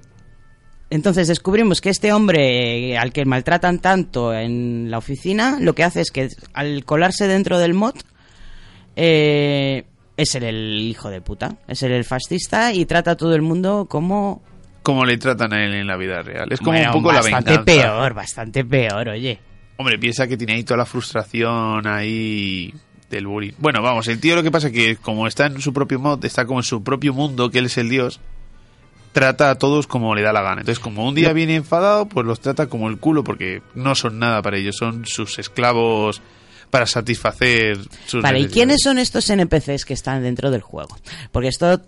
entonces descubrimos que este hombre eh, al que maltratan tanto en la oficina, lo que hace es que al colarse dentro del mod, eh, es el, el hijo de puta, es el, el fascista y trata a todo el mundo como... Como le tratan a él en la vida real. Es como Bueno, un poco la bastante venganza. peor, bastante peor, oye. Hombre, piensa que tiene ahí toda la frustración ahí del bullying. Bueno, vamos, el tío lo que pasa es que como está en su propio mod, está como en su propio mundo, que él es el dios, trata a todos como le da la gana. Entonces, como un día viene enfadado, pues los trata como el culo, porque no son nada para ellos, son sus esclavos para satisfacer sus Vale, ¿y quiénes son estos NPCs que están dentro del juego? Porque esto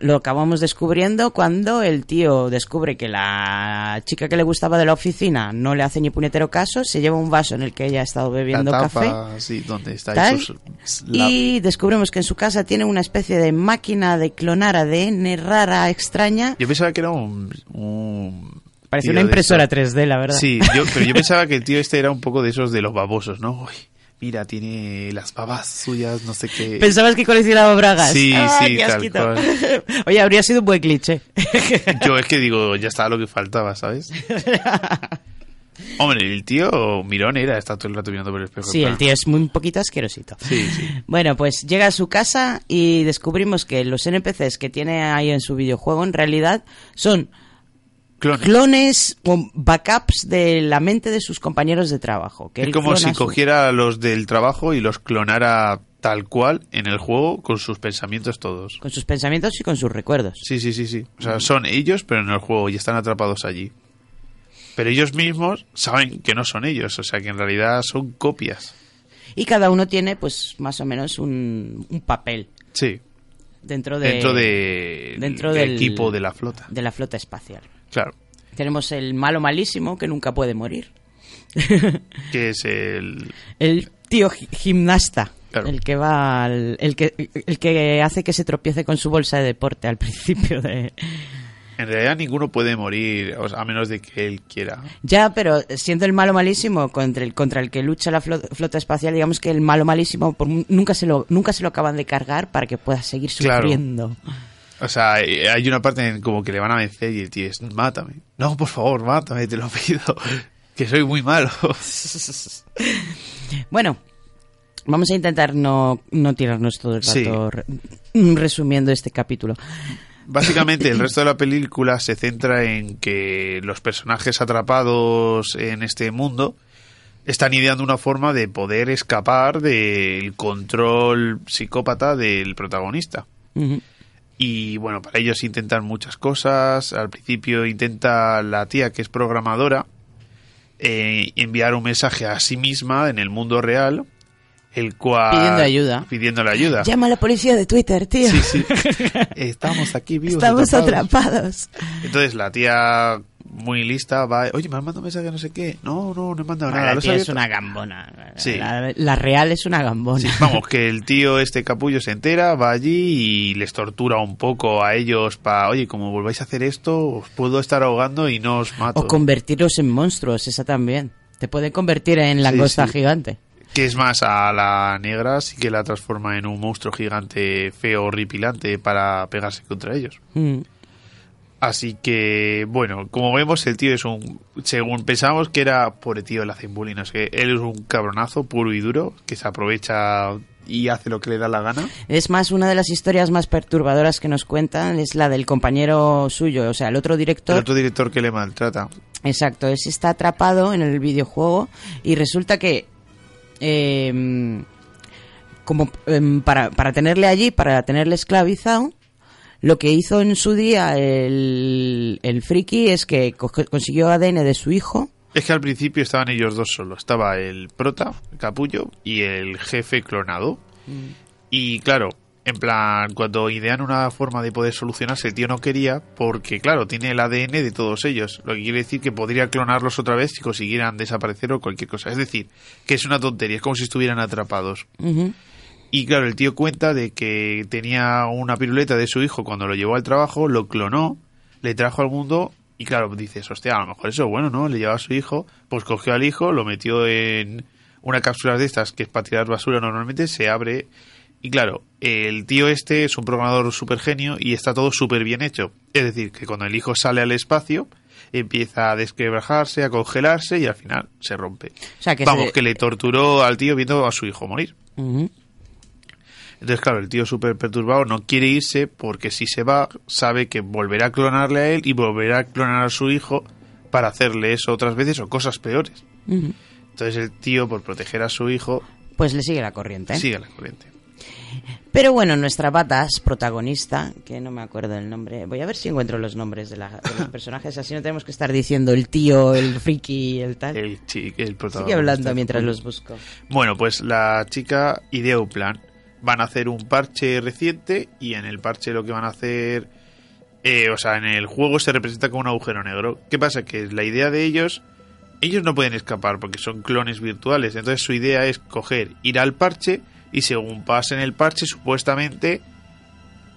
lo acabamos descubriendo cuando el tío descubre que la chica que le gustaba de la oficina no le hace ni puñetero caso, se lleva un vaso en el que ella ha estado bebiendo La café. tapa, sí, donde está tal, ahí sus- la- y descubrimos que en su casa tiene una especie de máquina de clonar ADN rara, extraña. Yo pensaba que era un... un Parece tío una impresora estos. 3D, la verdad. Sí, yo, pero yo pensaba que el tío este era un poco de esos de los babosos, ¿no? Uy, mira, tiene las babas suyas, no sé qué. ¿Pensabas que coleccionaba bragas? Sí, ¡Ah, sí, tal cual. Oye, habría sido un buen cliché. Yo es que digo, ya estaba lo que faltaba, ¿sabes? Hombre, el tío mirón era, está todo el rato mirando por el espejo. Sí, el tío es muy un poquito asquerosito. Sí, sí. Bueno, pues llega a su casa y descubrimos que los NPCs que tiene ahí en su videojuego en realidad son Clones. clones o backups de la mente de sus compañeros de trabajo. Que Es como si cogiera a los del trabajo y los clonara tal cual en el juego con sus pensamientos todos. Con sus pensamientos y con sus recuerdos. Sí, sí, sí, sí. O sea, son ellos, pero en el juego y están atrapados allí. Pero ellos mismos saben que no son ellos, o sea que en realidad son copias. Y cada uno tiene, pues, más o menos un, un papel Sí, dentro de... dentro de dentro del del equipo de la flota. de la flota espacial. Claro, Tenemos el malo malísimo que nunca puede morir. que es el El tío gi- gimnasta. Claro. El que va al- el que el que hace que se tropiece con su bolsa de deporte al principio de en realidad ninguno puede morir o sea, a menos de que él quiera. Ya, pero siendo el malo malísimo contra el contra el que lucha la flo- flota espacial, digamos que el malo malísimo por nunca se lo nunca se lo acaban de cargar para que pueda seguir Claro. O sea, eh, hay una parte en como que le van a vencer y el tío es, mátame. No, por favor, mátame, te lo pido. Que soy muy malo. Bueno, vamos a intentar no, no tirarnos todo el Sí. rato re- resumiendo este capítulo. Básicamente, el resto de la película se centra en que los personajes atrapados en este mundo están ideando una forma de poder escapar del control psicópata del protagonista. Ujú. Y bueno, para ellos intentan muchas cosas. Al principio intenta la tía que es programadora eh, enviar un mensaje a sí misma en el mundo real, el cual... Pidiendo ayuda. Pidiéndole ayuda. Llama a la policía de Twitter, tío. Sí, sí. Estamos aquí vivos. Estamos atrapados. atrapados. Entonces la tía muy lista va, oye, me han mandado un mensaje no sé qué. No, no, no he mandado nada. la ¿lo has tía es abierto?". una gambona. Sí. La, la real es una gambona. Sí, vamos, que el tío este capullo se entera, va allí y les tortura un poco a ellos para, oye, como volváis a hacer esto, os puedo estar ahogando y no os mato. O convertirlos en monstruos, esa también. Te puede convertir en langosta sí. gigante. Que es más, a la negra sí que la transforma en un monstruo gigante feo, horripilante para pegarse contra ellos. Mm. Así que, bueno, como vemos, el tío es un. Según pensábamos que era pobre tío, le hacen bullying, no sé qué, Él es un cabronazo puro y duro que se aprovecha y hace lo que le da la gana. Es más, una de las historias más perturbadoras que nos cuentan es la del compañero suyo, o sea, el otro director. El otro director que le maltrata. Exacto, ese está atrapado en el videojuego y resulta que eh, como em, para, para tenerle allí, para tenerle esclavizado, lo que hizo en su día el, el friki es que consiguió ADN de su hijo. Es que al principio estaban ellos dos solos. Estaba el prota, el capullo, y el jefe clonado. Y claro, En plan, cuando idean una forma de poder solucionarse, el tío no quería, porque claro, tiene el ADN de todos ellos. Lo que quiere decir que podría clonarlos otra vez si consiguieran desaparecer o cualquier cosa. Es decir, que es una tontería, es como si estuvieran atrapados. Y claro, el tío cuenta de que tenía una piruleta de su hijo cuando lo llevó al trabajo, lo clonó, le trajo al mundo y claro, dices, hostia, a lo mejor eso es bueno, ¿no? Le llevaba a su hijo, pues cogió al hijo, lo metió en una cápsula de estas que es para tirar basura normalmente, se abre y claro, el tío este es un programador súper genio y está todo súper bien hecho. Es decir, que cuando el hijo sale al espacio, empieza a desquebrajarse, a congelarse y al final se rompe. O sea, que Vamos, se- que le torturó al tío viendo a su hijo morir. Entonces, claro, el tío súper perturbado no quiere irse porque si se va, sabe que volverá a clonarle a él y volverá a clonar a su hijo para hacerle eso otras veces o cosas peores. Entonces el tío, por proteger a su hijo, Pues le sigue la corriente. sigue la corriente. Pero bueno, nuestra Batas, protagonista, que no me acuerdo el nombre, voy a ver si encuentro los nombres de, la- de los personajes, así no tenemos que estar diciendo el tío, el friki, el tal. El, protagonista. Sigue hablando mientras los busco. Bueno, pues la chica idea un plan. Van a hacer un parche reciente y en el parche lo que van a hacer... eh, o sea, en el juego se representa como un agujero negro. ¿Qué pasa? Que la idea de ellos... Ellos no pueden escapar porque son clones virtuales. Entonces su idea es coger, ir al parche y según pasen el parche supuestamente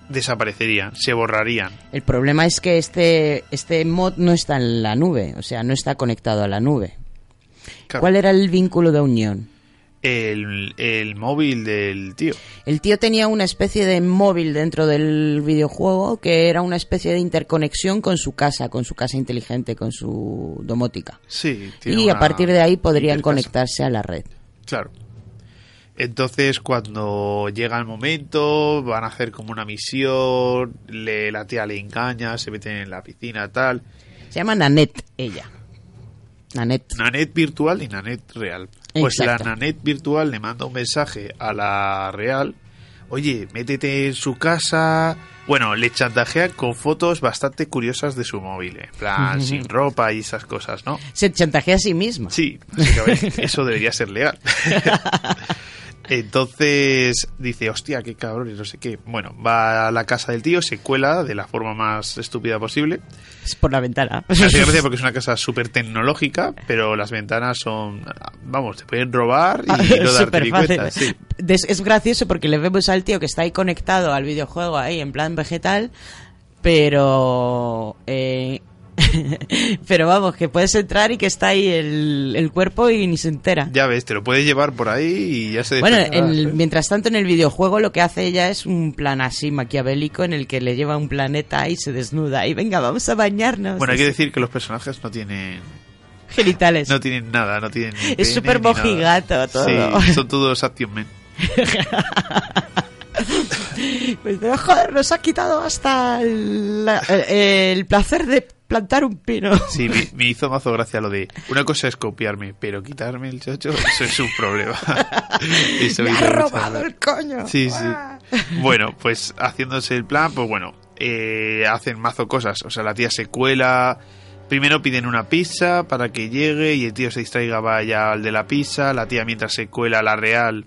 desaparecerían, se borrarían. El problema es que este, este mod no está en la nube, o sea, no está conectado a la nube. Claro. ¿Cuál era el vínculo de unión? El, el móvil del tío. El tío tenía una especie de móvil dentro del videojuego que era una especie de interconexión con su casa, con su casa inteligente, con su domótica. Sí. tiene Y a partir de ahí podrían conectarse a la red. Claro. Entonces, cuando llega el momento, van a hacer como una misión, le, la tía le engaña, se meten en la piscina, tal. Se llama Nanette, ella. Nanette. Nanet virtual y Nanet real. Pues Exacto. la Nanet virtual le manda un mensaje a la real. Oye, métete en su casa. Bueno, le chantajea con fotos bastante curiosas de su móvil. En plan, sin ropa y esas cosas, ¿no? Se chantajea a sí misma. Sí, básicamente, eso debería ser legal. Entonces dice, hostia, qué cabrón y no sé qué. Bueno, va a la casa del tío, se cuela de la forma más estúpida posible. Es por la ventana. Básicamente porque es una casa súper tecnológica, pero las ventanas son, vamos, te pueden robar y no darte Ah, ni fácil. cuenta. Sí. Es gracioso porque le vemos al tío que está ahí conectado al videojuego ahí en plan vegetal, pero... eh, pero vamos, que puedes entrar y que está ahí el, el cuerpo y ni se entera. Ya ves, te lo puedes llevar por ahí y ya se Bueno, mientras tanto en el videojuego lo que hace ella es un plan así maquiavélico en el que le lleva un planeta y se desnuda y venga, vamos a bañarnos. Bueno, hay que decir que los personajes no tienen genitales. no tienen nada, no tienen ni Es súper nada. mojigato todo. Sí, son todos Action Men. Pues, joder, nos ha quitado hasta el, el- el placer de plantar un pino. Sí, me, me hizo mazo gracia lo de una cosa es copiarme, pero quitarme el chocho, eso es un problema. Eso Me ha robado gracia. el coño. Sí, sí. Bueno, pues haciéndose el plan, pues bueno, eh, hacen mazo cosas. O sea, la tía se cuela. Primero piden una pizza para que llegue y el tío se distraiga, vaya al de la pizza. La tía mientras se cuela a la real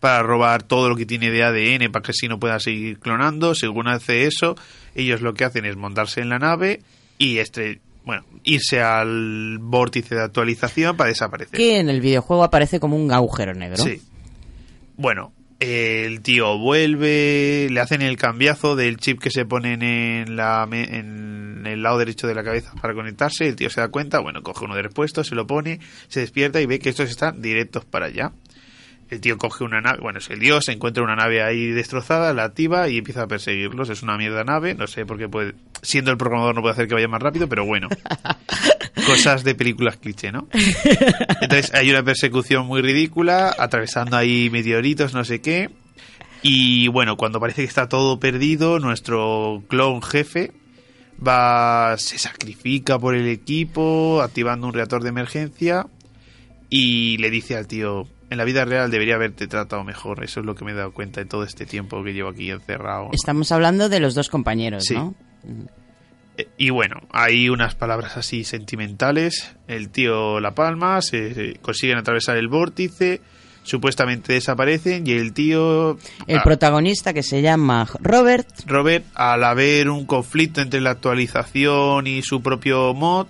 para robar todo lo que tiene de ADN para que así no pueda seguir clonando. Según hace eso, ellos lo que hacen es montarse en la nave y este, bueno, irse al vórtice de actualización para desaparecer. Que en el videojuego aparece como un agujero negro. Sí. Bueno, el tío vuelve, le hacen el cambiazo del chip que se ponen en, la, en el lado derecho de la cabeza para conectarse. El tío se da cuenta, bueno, coge uno de repuesto, se lo pone, se despierta y ve que estos están directos para allá. El tío coge una nave, bueno, es el dios, encuentra una nave ahí destrozada, la activa y empieza a perseguirlos. Es una mierda nave, no sé por qué puede, siendo el programador no puede hacer que vaya más rápido, pero bueno. Cosas de películas cliché, ¿no? Entonces hay una persecución muy ridícula, atravesando ahí meteoritos, no sé qué. Y bueno, cuando parece que está todo perdido, nuestro clon jefe va se sacrifica por el equipo, activando un reactor de emergencia y le dice al tío, en la vida real debería haberte tratado mejor. Eso es lo que me he dado cuenta en todo este tiempo que llevo aquí encerrado. Estamos hablando de los dos compañeros, Sí. ¿no? Eh, Y bueno, hay unas palabras así sentimentales. El tío La Palma se, se consiguen atravesar el vórtice, supuestamente desaparecen y el tío... El ah, protagonista que se llama Robert, Robert, al haber un conflicto entre la actualización y su propio mod,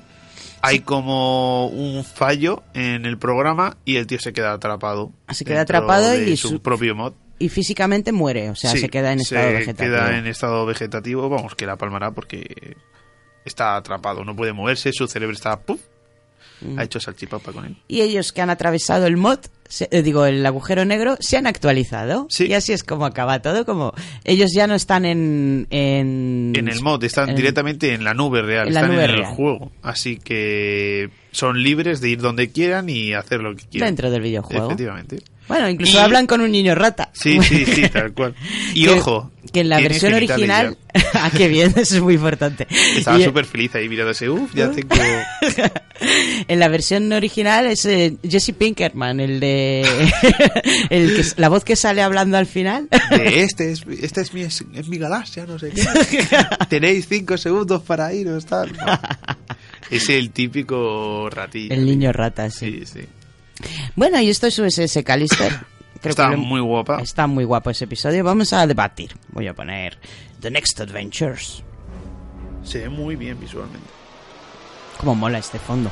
hay como un fallo en el programa y el tío se queda atrapado. Se queda atrapado de y su, su- propio mod. y físicamente muere, o sea, Sí, se queda en estado se vegetativo. queda en estado vegetativo, vamos, que la palmará porque está atrapado, no puede moverse, su cerebro está... ¡puf! Mm. Ha hecho salchipapa con él. Y ellos que han atravesado el mod, se- eh, digo, el agujero negro, se han actualizado. Sí. Y así es como acaba todo, como ellos ya no están en... En, En el mod, están en- directamente en la nube real, en la están nube en el juego. Así que son libres de ir donde quieran y hacer lo que quieran. Dentro del videojuego. Efectivamente. Bueno, incluso Y- hablan con un niño rata. Sí, sí, sí, tal cual. Y Que- ojo. Que en la versión original... ah, qué bien, eso es muy importante. Estaba súper feliz ahí mirándose. Uf, ya tengo. En la versión original es eh, Jesse Pinkerman, el de... el que, la voz que sale hablando al final. De este es, este es mi, es, es mi galaxia, no sé qué. Tenéis cinco segundos para iros, tal. Es el típico ratillo. El niño rata, sí. Sí, sí. Bueno, y esto es USS Callister. Creo Está que lo- muy guapa. Está muy guapo ese episodio. Vamos a debatir. Voy a poner The Next Adventures. Se ve muy bien visualmente. Cómo mola este fondo.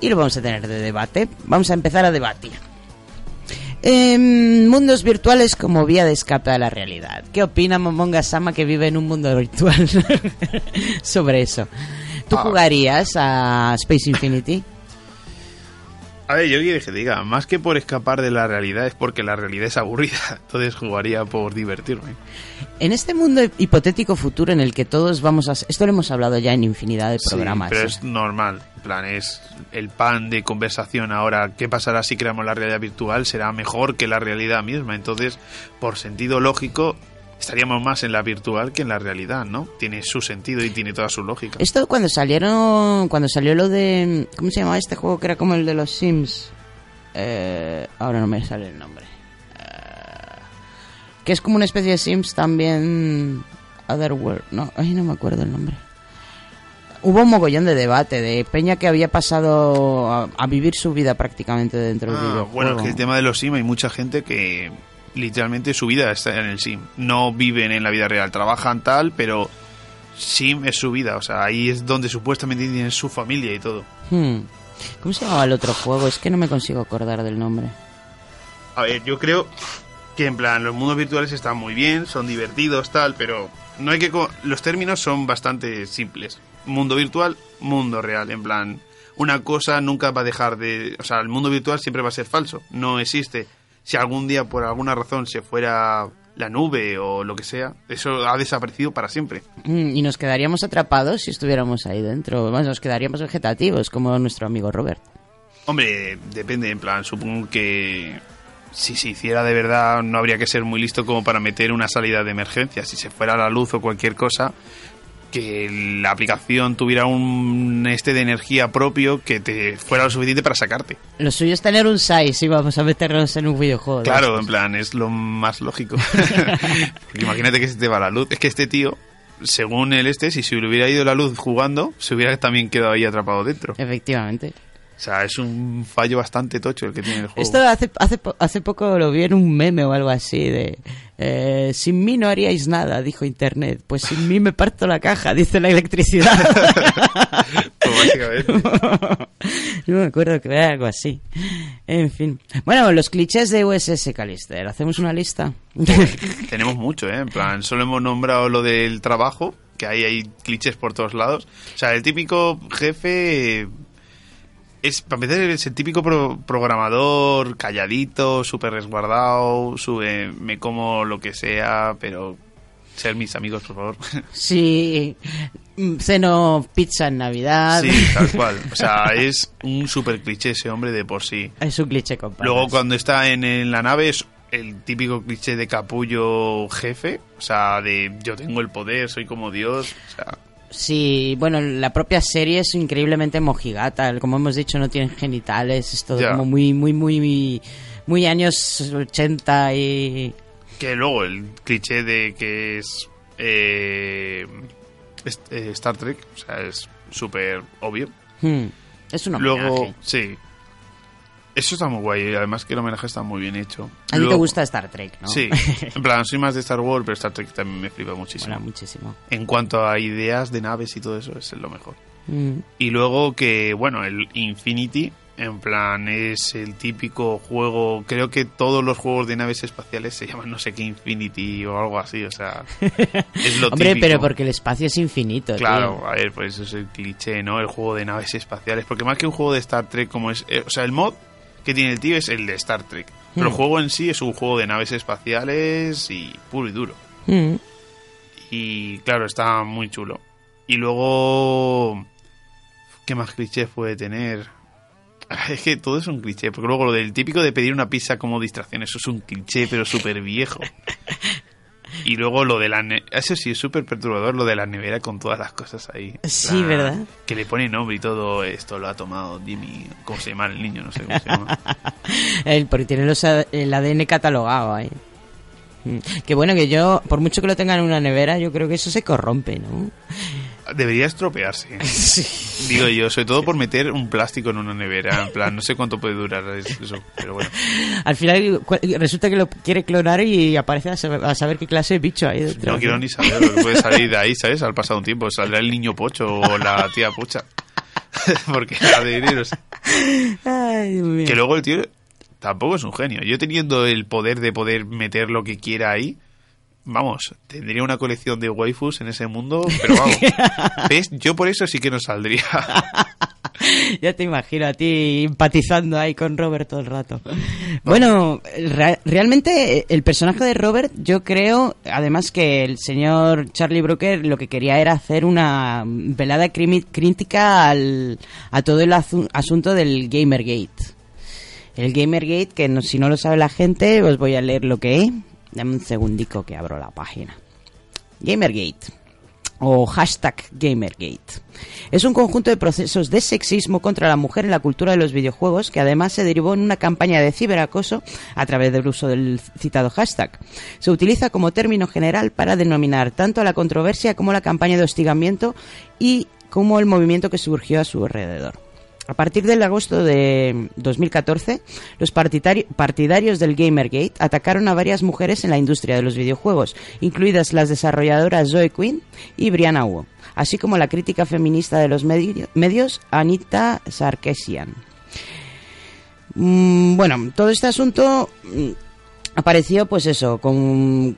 Y lo vamos a tener de debate. Vamos a empezar a debatir. Em, mundos virtuales como vía de escape a la realidad. ¿Qué opina Momonga Sama que vive en un mundo virtual sobre eso? ¿Tú Ah. jugarías a Space Infinity? A ver, yo quiero que diga, más que por escapar de la realidad es porque la realidad es aburrida. Entonces jugaría por divertirme. En este mundo hipotético futuro en el que todos vamos a... Esto lo hemos hablado ya en infinidad de Sí, programas. pero ¿eh? es normal. En plan, es el pan de conversación ahora. ¿Qué pasará si creamos la realidad virtual? Será mejor que la realidad misma. Entonces, por sentido lógico, estaríamos más en la virtual que en la realidad, ¿no? Tiene su sentido y tiene toda su lógica. Esto cuando salieron, cuando salió lo de, ¿cómo se llamaba este juego que era como el de los Sims? Eh, ahora no me sale el nombre. Eh, que es como una especie de Sims también, Otherworld, no, ay no me acuerdo el nombre. Hubo un mogollón de debate de Peña que había pasado a, a vivir su vida prácticamente dentro del Ah, videojuego. bueno, es que el tema de los sim hay mucha gente que literalmente su vida está en el sim. No viven en la vida real, trabajan tal, pero sim es su vida. O sea, ahí es donde supuestamente tienen su familia y todo. Hmm. ¿Cómo se llamaba el otro juego? Es que no me consigo acordar del nombre. A ver, yo creo que en plan los mundos virtuales están muy bien, son divertidos tal, pero no hay que co- los términos son bastante simples. Mundo virtual, mundo real, en plan una cosa nunca va a dejar de, o sea, el mundo virtual siempre va a ser falso, no existe. Si algún día por alguna razón se fuera la nube o lo que sea, eso ha desaparecido para siempre. Mm, Y nos quedaríamos atrapados si estuviéramos ahí dentro. Nos quedaríamos vegetativos, como nuestro amigo Robert. Hombre, depende, en plan, supongo que si se hiciera de verdad no habría que ser muy listo como para meter una salida de emergencia. Si se fuera la luz o cualquier cosa, que la aplicación tuviera un este de energía propio que te fuera lo suficiente para sacarte. Lo suyo es tener un SAI si vamos a meternos en un videojuego. de Claro, en plan, es lo más lógico. Porque imagínate que se te va la luz. Es que este tío, según el este, si se le hubiera ido la luz jugando, se hubiera también quedado ahí atrapado dentro. Efectivamente. O sea, es un fallo bastante tocho el que tiene el juego. Esto hace, hace, hace poco lo vi en un meme o algo así de... eh, sin mí no haríais nada, dijo Internet. Pues sin mí me parto la caja, dice la electricidad. Pues básicamente. Yo me acuerdo que era algo así. En fin. Bueno, los clichés de USS Callister. ¿Hacemos una lista? Tenemos mucho, ¿eh? En plan, solo hemos nombrado lo del trabajo, que ahí hay clichés por todos lados. O sea, el típico jefe... Es, para empezar, es el típico pro- programador calladito, súper resguardado, sube, me como lo que sea, pero ser mis amigos, por favor. Sí. mm, Ceno pizza en Navidad. sí, tal cual. O sea, es un súper cliché ese hombre de por sí. Es un cliché, compadre. Luego cuando está en, en la nave es el típico cliché de capullo jefe, o sea, de yo tengo el poder, soy como Dios, o sea, Sí, bueno, la propia serie es increíblemente mojigata. Como hemos dicho, no tienen genitales. Es todo como muy, muy, muy, muy, años 80 y... que luego el cliché de que es, eh, es- eh, Star Trek, o sea, es súper obvio. Hmm, Es un Luego, homenaje. sí, Eso está muy guay, y además que el homenaje está muy bien hecho. A ti te Luego- gusta Star Trek, ¿no? Sí, en plan, soy más de Star Wars, pero Star Trek también me flipa muchísimo. Mola muchísimo. En cuanto a ideas de naves y todo eso, es lo mejor. Mm. Y luego que, bueno, el Infinity, en plan, es el típico juego. Creo que todos los juegos de naves espaciales se llaman no sé qué Infinity o algo así, o sea. Es lo Hombre, típico. pero porque el espacio es infinito, Claro, tío. a ver, pues eso es el cliché, ¿no? El juego de naves espaciales. Porque más que un juego de Star Trek, como es. eh, o sea, el mod que tiene el tío es el de Star Trek. Pero el Hmm. juego en sí es un juego de naves espaciales y puro y duro. Mm. Y claro, está muy chulo. Y luego. ¿Qué más clichés puede tener? Es que todo es un cliché, porque luego lo del típico de pedir una pizza como distracción, eso es un cliché, pero súper viejo. Y luego lo de la... Eso sí, es súper perturbador, lo de la nevera con todas las cosas ahí. Sí, La- ¿verdad? Que le pone nombre y todo esto lo ha tomado Jimmy... ¿Cómo se llama el niño? No sé cómo se llama. El, porque tiene los, el ADN catalogado ahí. Mm. Que bueno, que yo, por mucho que lo tengan en una nevera, yo creo que eso se corrompe, ¿no? Debería estropearse. Digo yo, sobre todo por meter un plástico en una nevera. En plan, no sé cuánto puede durar eso, pero bueno. Al final resulta que lo quiere clonar y aparece a saber, a saber qué clase de bicho hay dentro. No quiero ni saber lo que puede salir de ahí, ¿sabes? Al pasado un tiempo saldrá el niño pocho o la tía pocha. Porque la de dineros. Ay, Dios mío. Que luego el tío tampoco es un genio. Yo teniendo el poder de poder meter lo que quiera ahí, vamos, tendría una colección de waifus en ese mundo, pero vamos. ¿Ves? Yo por eso sí que no saldría. Ya te imagino a ti empatizando ahí con Robert todo el rato. Bueno, re- realmente el personaje de Robert, yo creo, además que el señor Charlie Brooker lo que quería era hacer una velada crítica al, a todo el asunto del Gamergate. El Gamergate, que no- si no lo sabe la gente, os voy a leer lo que es. Dame un segundico que abro la página. Gamergate o hashtag Gamergate. Es un conjunto de procesos de sexismo contra la mujer en la cultura de los videojuegos que además se derivó en una campaña de ciberacoso a través del uso del citado hashtag. Se utiliza como término general para denominar tanto a la controversia como la campaña de hostigamiento y como el movimiento que surgió a su alrededor. A partir del agosto de 2014, los partidari- partidarios del Gamergate atacaron a varias mujeres en la industria de los videojuegos, incluidas las desarrolladoras Zoe Quinn y Brianna Wu, así como la crítica feminista de los medi- medios Anita Sarkeesian. Mm, bueno, todo este asunto mm, apareció, pues eso, con,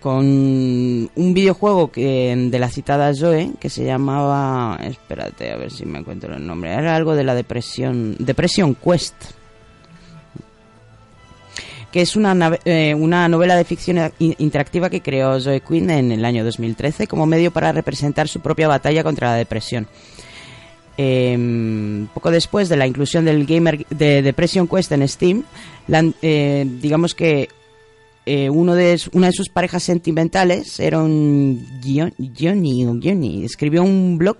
con un videojuego que, de la citada Zoe que se llamaba. Espérate, a ver si me encuentro el nombre. Era algo de la depresión. Depression Quest. Que es una, eh, una novela de ficción interactiva que creó Zoe Quinn en el año 2013 como medio para representar su propia batalla contra la depresión. Eh, poco después de la inclusión del gamer de Depression Quest en Steam, eh, digamos que eh, uno de, una de sus parejas sentimentales era un Johnny, Johnny, escribió un blog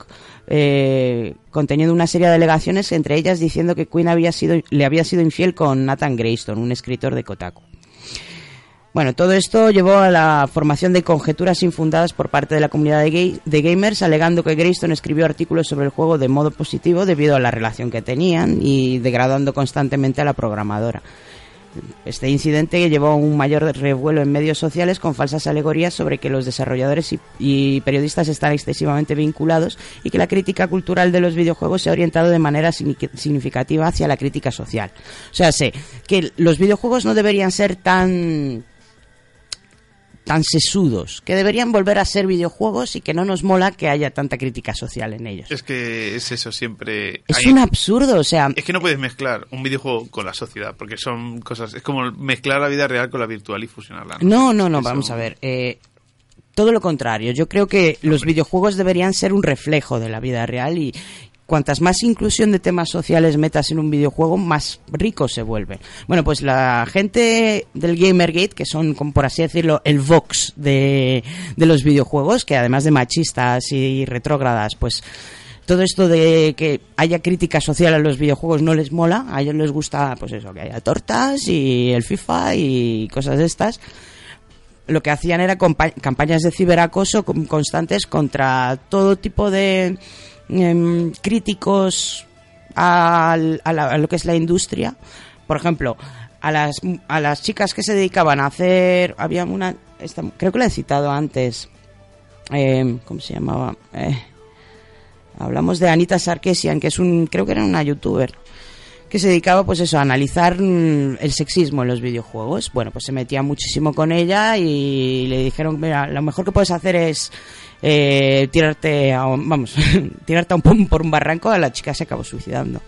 eh, conteniendo una serie de alegaciones, entre ellas diciendo que Quinn había sido, le había sido infiel con Nathan Greyston, un escritor de Kotaku. Bueno, todo esto llevó a la formación de conjeturas infundadas por parte de la comunidad de gamers, alegando que Greyston escribió artículos sobre el juego de modo positivo debido a la relación que tenían y degradando constantemente a la programadora. Este incidente llevó a un mayor revuelo en medios sociales con falsas alegorías sobre que los desarrolladores y, y periodistas están excesivamente vinculados y que la crítica cultural de los videojuegos se ha orientado de manera signi- significativa hacia la crítica social. O sea, sé que los videojuegos no deberían ser tan tan sesudos, que deberían volver a ser videojuegos y que no nos mola que haya tanta crítica social en ellos. Es que es eso siempre. Es hay- un absurdo, o sea, Es que no puedes mezclar un videojuego con la sociedad, porque son cosas. Es como mezclar la vida real con la virtual y fusionarla. No, no, no, Eso- vamos a ver. eh, todo lo contrario. Yo creo que los videojuegos deberían ser un reflejo de la vida real y cuantas más inclusión de temas sociales metas en un videojuego, más rico se vuelve. Bueno, pues la gente del Gamergate, que son, como por así decirlo, el Vox de, de los videojuegos, que además de machistas y retrógradas, pues todo esto de que haya crítica social a los videojuegos no les mola, a ellos les gusta pues eso, que haya tortas y el FIFA y cosas de estas. Lo que hacían era campañas de ciberacoso con- constantes contra todo tipo de em, críticos a, a lo que es la industria. Por ejemplo, a las, a las chicas que se dedicaban a hacer... Había una... esta- creo que la he citado antes. eh, ¿Cómo se llamaba? Eh, hablamos de Anita Sarkeesian, que es un... Creo que era una youtuber que se dedicaba pues eso a analizar mm, el sexismo en los videojuegos. Bueno, pues se metía muchísimo con ella y le dijeron, mira, lo mejor que puedes hacer es eh, tirarte a un, vamos, tirarte a un, pom- por un barranco, a la chica se acabó suicidando.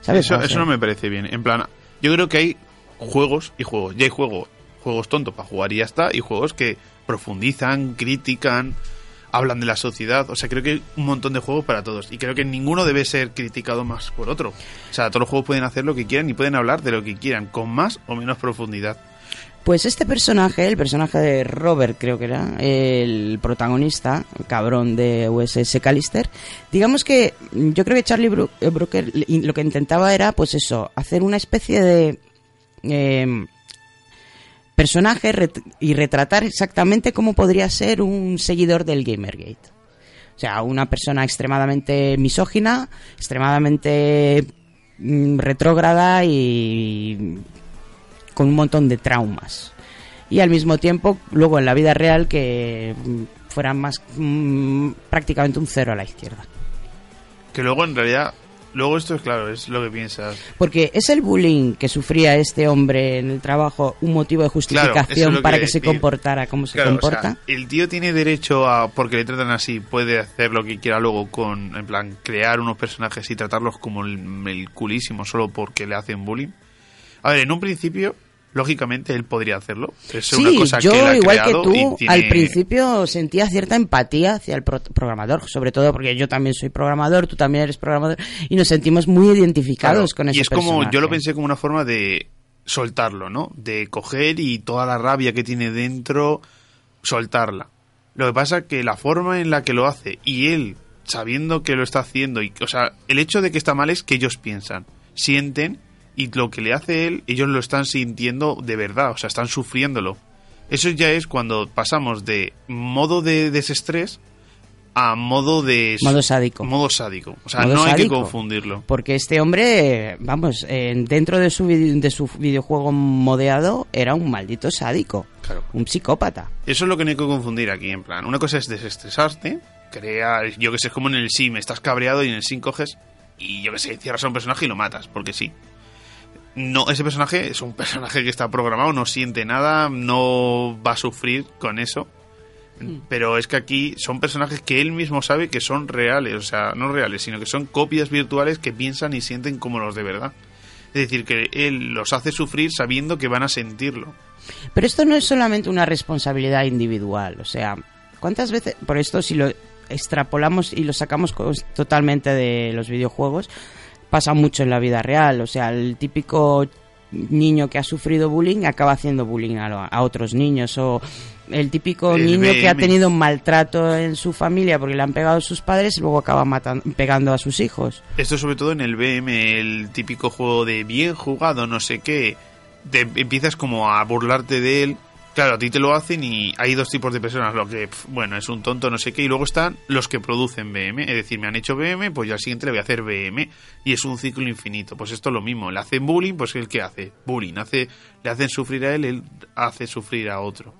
¿Sabes? Eso, eso no me parece bien. En plan, yo creo que hay juegos y juegos. Ya hay juegos, juegos tontos para jugar y ya está, y juegos que profundizan, critican, hablan de la sociedad. O sea, creo que hay un montón de juegos para todos. Y creo que ninguno debe ser criticado más por otro. O sea, todos los juegos pueden hacer lo que quieran y pueden hablar de lo que quieran, con más o menos profundidad. Pues este personaje, el personaje de Robert, creo que era, el protagonista, cabrón de USS Callister, digamos que yo creo que Charlie eh, Brooker lo que intentaba era, pues eso, hacer una especie de eh, personaje y retratar exactamente cómo podría ser un seguidor del Gamergate. O sea, una persona extremadamente misógina, extremadamente mm, retrógrada y con un montón de traumas. Y al mismo tiempo, luego en la vida real, que mm, fuera más mm, prácticamente un cero a la izquierda. Que luego, en realidad, luego esto es claro, es lo que piensas. Porque es el bullying que sufría este hombre en el trabajo un motivo de Claro, justificación es lo que para que a se comportara como se Claro, o comporta. sea, el tío tiene derecho a, porque le tratan así, puede hacer lo que quiera luego con, en plan, crear unos personajes y tratarlos como el, el culísimo solo porque le hacen bullying. A ver, en un principio, lógicamente, él podría hacerlo. Es una Sí, cosa yo que él ha igual que tú, tiene- al principio sentía cierta empatía hacia el pro- programador, sobre todo porque yo también soy programador, tú también eres programador, y nos sentimos muy identificados Claro, con ese Y es como, yo lo pensé como una forma de soltarlo, ¿no? De coger y toda la rabia que tiene dentro, soltarla. Lo que pasa que la forma en la que lo hace y él sabiendo que lo está haciendo, y, o sea, el hecho de que está mal es que ellos piensan, sienten y lo que le hace él, ellos lo están sintiendo de verdad, o sea, están sufriéndolo. Eso ya es cuando pasamos de modo de desestrés a modo de... Modo sádico. Modo sádico. O sea, Modo no hay que confundirlo. Porque este hombre, vamos, eh, dentro de su, de su videojuego modeado era un maldito sádico. Claro. Un psicópata. Eso es lo que no hay que confundir aquí, en plan. Una cosa es desestresarte, crear, yo que sé, es como en el Sim, estás cabreado y en el Sim coges y yo que sé, cierras a un personaje y lo matas, porque sí. No, ese personaje es un personaje que está programado, no siente nada, no va a sufrir con eso. Pero es que aquí son personajes que él mismo sabe que son reales, o sea, no reales, sino que son copias virtuales que piensan y sienten como los de verdad. Es decir, que él los hace sufrir sabiendo que van a sentirlo. Pero esto no es solamente una responsabilidad individual. O sea, ¿cuántas veces, por esto si lo extrapolamos y lo sacamos totalmente de los videojuegos, pasa mucho en la vida real? O sea, el típico niño que ha sufrido bullying acaba haciendo bullying a, lo- a otros niños o el típico El niño que ha tenido un maltrato en su familia porque le han pegado sus padres y luego acaba matan- pegando a sus hijos. Esto sobre todo en el BM, el típico juego de bien jugado, no sé qué. Te empiezas como a burlarte de él. Claro, a ti te lo hacen y hay dos tipos de personas. Lo que, bueno, es un tonto, no sé qué. Y luego están los que producen BM. Es decir, me han hecho BM, pues yo al siguiente le voy a hacer BM. Y es un ciclo infinito. Pues esto es lo mismo. Le hacen bullying, pues ¿el qué hace? Bullying. Hace, le hacen sufrir a él, él hace sufrir a otro.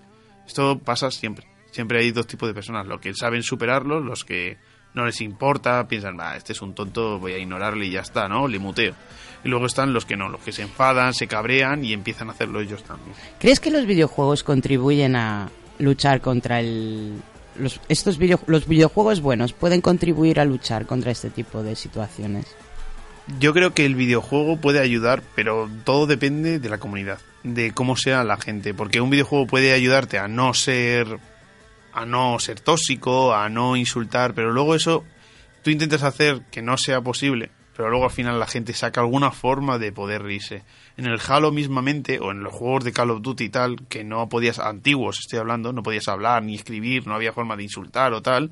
Esto pasa siempre. Siempre hay dos tipos de personas. Los que saben superarlo, los que no les importa, piensan, va, este es un tonto, voy a ignorarle y ya está, ¿no? Le muteo. Y luego están los que no, los que se enfadan, se cabrean y empiezan a hacerlo ellos también. ¿Crees que los videojuegos contribuyen a luchar contra el... Los, estos video- los videojuegos buenos pueden contribuir a luchar contra este tipo de situaciones? Yo creo que el videojuego puede ayudar, pero todo depende de la comunidad, de cómo sea la gente, porque un videojuego puede ayudarte a no ser a no ser tóxico, a no insultar, pero luego eso tú intentas hacer que no sea posible, pero luego al final la gente saca alguna forma de poder reírse. En el Halo mismamente o en los juegos de Call of Duty y tal, que no podías antiguos, estoy hablando, no podías hablar ni escribir, no había forma de insultar o tal,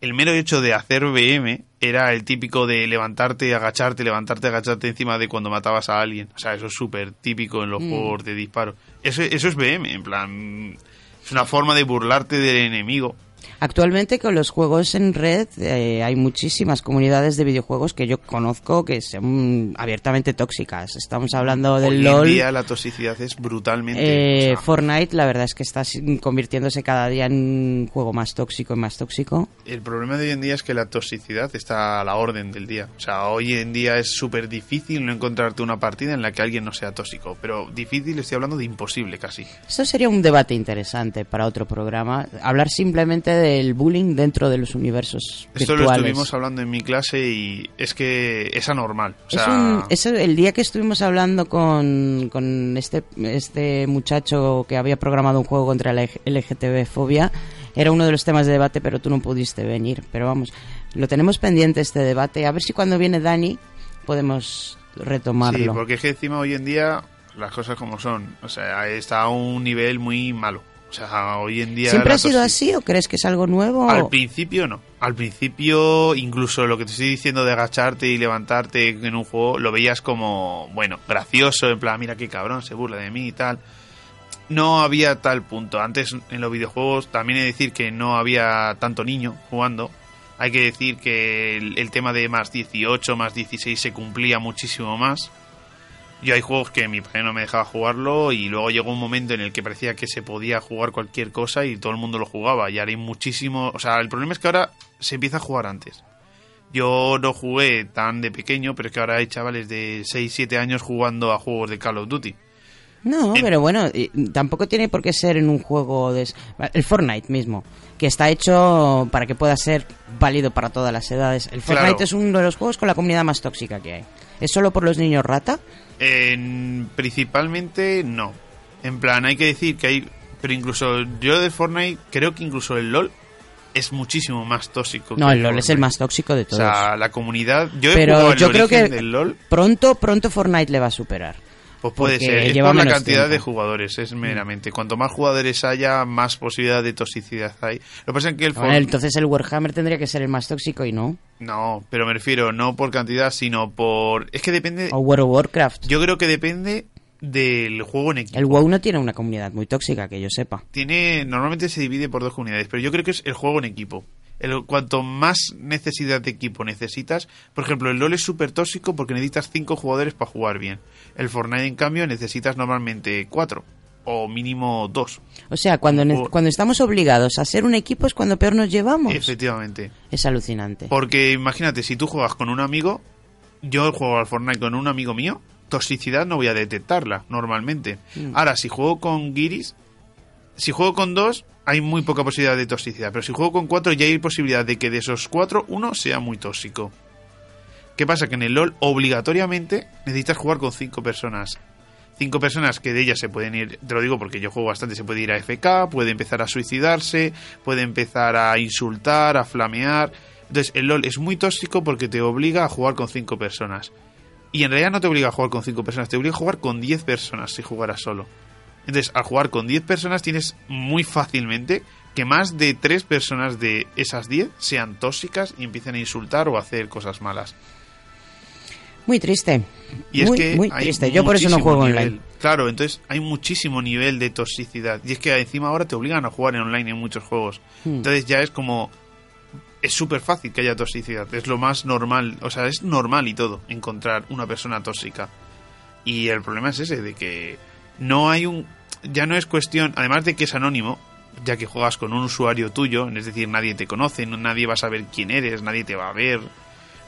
el mero hecho de hacer BM era el típico de levantarte, agacharte, levantarte, agacharte encima de cuando matabas a alguien. O sea, eso es súper típico en los Mm. juegos de disparo. Eso, eso es BM, en plan... Es una forma de burlarte del enemigo. Actualmente con los juegos en red eh, hay muchísimas comunidades de videojuegos que yo conozco que son abiertamente tóxicas. Estamos hablando del Hoy LOL. en día la toxicidad es brutalmente... Eh, o sea, Fortnite, la verdad es que está convirtiéndose cada día en un juego más tóxico y más tóxico. el problema de hoy en día es que la toxicidad está a la orden del día. O sea, hoy en día es súper difícil no encontrarte una partida en la que alguien no sea tóxico. Pero difícil, estoy hablando de imposible casi. Esto sería un debate interesante para otro programa. Hablar simplemente del bullying dentro de los universos Esto lo estuvimos hablando en mi clase y es que es anormal. O Es sea, un- es el día que estuvimos hablando con, con este, este muchacho que había programado un juego contra la LGTB-fobia, era uno de los temas de debate, pero tú no pudiste venir. Pero vamos, lo tenemos pendiente este debate. A ver si cuando viene Dani podemos retomarlo. Sí, porque es que encima hoy en día las cosas como son. O sea, está a un nivel muy malo. O sea, hoy en día... ¿Siempre ha sido así o crees que es algo nuevo? Al principio no. Al principio, incluso lo que te estoy diciendo de agacharte y levantarte en un juego, lo veías como, bueno, gracioso, en plan, mira qué cabrón, se burla de mí y tal. No había tal punto. Antes en los videojuegos también he de decir que no había tanto niño jugando. Hay que decir que el, el tema de más 18, más 16 se cumplía muchísimo más. Yo hay juegos que mi padre no me dejaba jugarlo y luego llegó un momento en el que parecía que se podía jugar cualquier cosa y todo el mundo lo jugaba. Y ahora hay muchísimo... O sea, el problema es que ahora se empieza a jugar antes. Yo no jugué tan de pequeño, pero es que ahora hay chavales de 6, 7 años jugando a juegos de Call of Duty. No, pero bueno, tampoco tiene por qué ser en un juego de... El Fortnite mismo, que está hecho para que pueda ser válido para todas las edades. El Fortnite Claro. es uno de los juegos con la comunidad más tóxica que hay. ¿Es solo por los niños rata? En- principalmente no. En plan, hay que decir que hay... Pero incluso yo de Fortnite creo que incluso el LOL es muchísimo más tóxico. No, que el LoL es el más tóxico de O todos. sea, la comunidad... Yo he jugado pero el yo creo que del LOL pronto, pronto Fortnite le va a superar. Pues puede ser, es por la cantidad tiempo. de jugadores, es meramente. Cuanto más jugadores haya, más posibilidad de toxicidad hay. Lo que pasa es que el Bueno, For- entonces el Warhammer tendría que ser el más tóxico y no. No, pero me refiero no por cantidad, sino por... Es que depende... O World of Warcraft. Yo creo que depende del juego en equipo. El WoW no tiene una comunidad muy tóxica, que yo sepa. Tiene... Normalmente se divide por dos comunidades, pero yo creo que es el juego en equipo. El, cuanto más necesidad de equipo necesitas, por ejemplo, el LoL es súper tóxico porque necesitas cinco jugadores para jugar bien. El Fortnite, en cambio, necesitas normalmente cuatro o mínimo dos. O sea, cuando, cuando estamos obligados a ser un equipo es cuando peor nos llevamos. Efectivamente. Es alucinante. Porque imagínate, si tú juegas con un amigo, yo juego al Fortnite con un amigo mío, toxicidad no voy a detectarla normalmente. Mm. Ahora, si juego con Giris, si juego con dos, hay muy poca posibilidad de toxicidad. Pero si juego con cuatro, ya hay posibilidad de que de esos cuatro, uno sea muy tóxico. ¿Qué pasa? Que en el LOL, obligatoriamente, necesitas jugar con cinco personas. Cinco personas que de ellas se pueden ir, te lo digo porque yo juego bastante, se puede ir a FK, puede empezar a suicidarse, puede empezar a insultar, a flamear. Entonces, el LOL es muy tóxico porque te obliga a jugar con cinco personas. Y en realidad no te obliga a jugar con cinco personas, te obliga a jugar con 10 personas si jugaras solo. Entonces, al jugar con 10 personas tienes muy fácilmente que más de 3 personas de esas 10 sean tóxicas y empiecen a insultar o a hacer cosas malas. Muy triste. Y es muy, que muy hay triste. Yo por eso no juego nivel. online. Claro, entonces hay muchísimo nivel de toxicidad. Y es que encima ahora te obligan a jugar en online en muchos juegos. Hmm. Entonces ya es como... Es súper fácil que haya toxicidad. Es lo más normal. O sea, es normal y todo encontrar una persona tóxica. Y el problema es ese, de que no hay un... Ya no es cuestión... Además de que es anónimo, ya que juegas con un usuario tuyo, es decir, nadie te conoce, no- nadie va a saber quién eres, nadie te va a ver,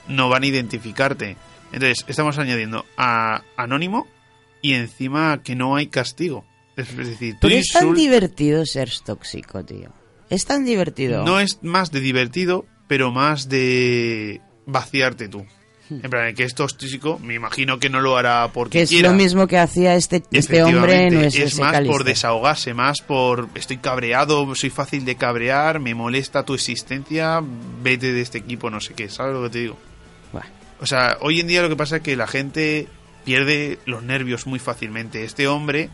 no van a identificarte. Entonces, estamos añadiendo a anónimo y encima que no hay castigo. Es decir, tú Pero es tan divertido ser tóxico, tío. Es tan divertido. no es más de divertido, pero más de vaciarte tú. En plan, el que es tóxico, me imagino que no lo hará porque que es quiera. lo mismo que hacía este, este hombre en Efectivamente, ese es más por desahogarse, más por estoy cabreado, soy fácil de cabrear, me molesta tu existencia, vete de este equipo, no sé qué, ¿sabes lo que te digo? O sea, hoy en día lo que pasa es que la gente pierde los nervios muy fácilmente. Este hombre,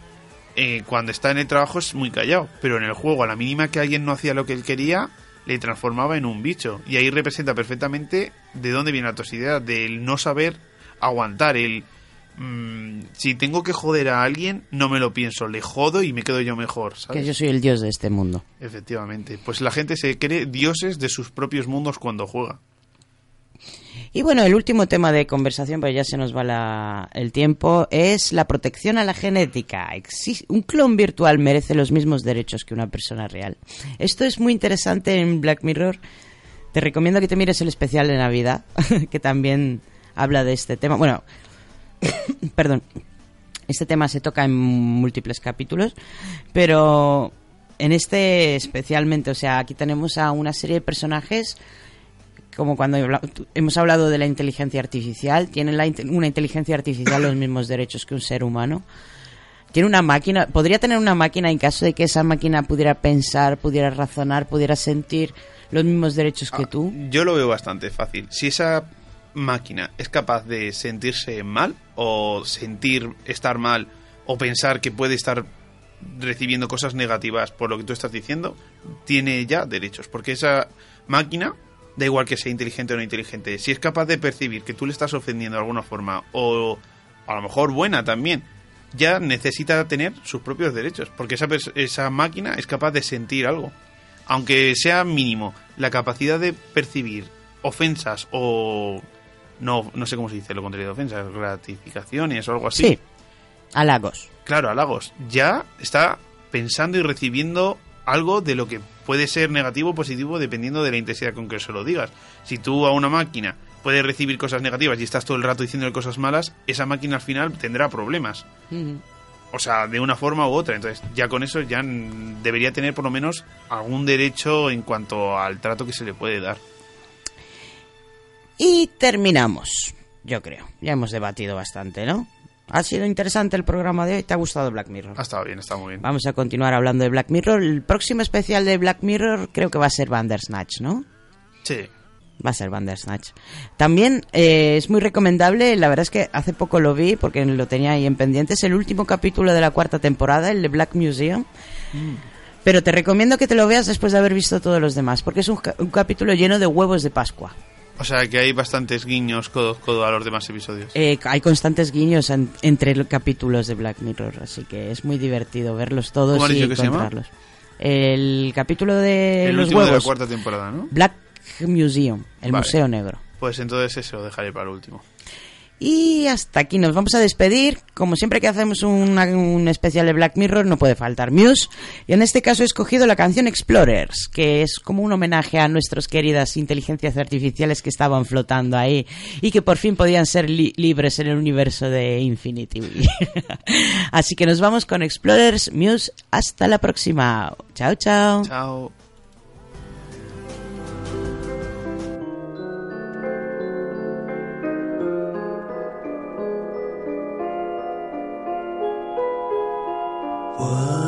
eh, cuando está en el trabajo, es muy callado, pero en el juego, a la mínima que alguien no hacía lo que él quería, le transformaba en un bicho. Y ahí representa perfectamente de dónde viene la toxicidad, del no saber aguantar, el mm, si tengo que joder a alguien, no me lo pienso, le jodo y me quedo yo mejor, ¿sabes? Que yo soy el dios de este mundo. Efectivamente. Pues la gente se cree dioses de sus propios mundos cuando juega. Y bueno, el último tema de conversación, pero ya se nos va la- el tiempo, es la protección a la genética. Un clon virtual merece los mismos derechos que una persona real. Esto es muy interesante en Black Mirror. Te recomiendo que te mires el especial de Navidad, que también habla de este tema. Bueno, perdón, este tema se toca en múltiples capítulos, pero en este especialmente, o sea, aquí tenemos a una serie de personajes como cuando hemos hablado de la inteligencia artificial, tiene la una inteligencia artificial los mismos derechos que un ser humano. Tiene una máquina, podría tener una máquina en caso de que esa máquina pudiera pensar, pudiera razonar, pudiera sentir los mismos derechos que tú. Yo lo veo bastante fácil. Si esa máquina es capaz de sentirse mal o sentir estar mal o pensar que puede estar recibiendo cosas negativas por lo que tú estás diciendo, tiene ya derechos. Porque esa máquina, da igual que sea inteligente o no inteligente, si es capaz de percibir que tú le estás ofendiendo de alguna forma o a lo mejor buena también, ya necesita tener sus propios derechos. Porque esa, esa máquina es capaz de sentir algo aunque sea mínimo, la capacidad de percibir ofensas o no, no sé cómo se dice lo contrario de ofensas, gratificaciones o algo así. Sí, halagos. Claro, halagos. Ya está pensando y recibiendo algo de lo que puede ser negativo o positivo dependiendo de la intensidad con que se lo digas. Si tú a una máquina puedes recibir cosas negativas y estás todo el rato diciéndole cosas malas, esa máquina al final tendrá problemas. O sea, de una forma u otra. Entonces, ya con eso ya debería tener por lo menos algún derecho en cuanto al trato que se le puede dar. Y terminamos, yo creo. Ya hemos debatido bastante, ¿no? Ha sido interesante el programa de hoy. ¿Te ha gustado Black Mirror? Ha estado bien, está muy bien. Vamos a continuar hablando de Black Mirror. El próximo especial de Black Mirror creo que va a ser Bandersnatch, ¿no? Sí. Va a ser Bandersnatch. También eh, es muy recomendable, la verdad es que hace poco lo vi porque lo tenía ahí en pendientes, el último capítulo de la cuarta temporada, el de Black Museum. Pero te recomiendo que te lo veas después de haber visto todos los demás, porque es un, ca- un capítulo lleno de huevos de Pascua. O sea, que hay bastantes guiños codo, codo a los demás episodios. Eh, hay constantes guiños en- entre los capítulos de Black Mirror, así que es muy divertido verlos todos ¿Cómo has y dicho que se llama? encontrarlos. El capítulo de el los último de la cuarta temporada, ¿no? Black Museum, el Vale. Museo Negro. Pues entonces eso lo dejaré para el último. Y hasta aquí nos vamos a despedir. Como siempre que hacemos una- un especial de Black Mirror, no puede faltar Muse. Y en este caso he escogido la canción Explorers, que es como un homenaje a nuestras queridas inteligencias artificiales que estaban flotando ahí y que por fin podían ser li- libres en el universo de Infinity. Así que nos vamos con Explorers Muse. Hasta la próxima. Chao, chao. Chao. 我。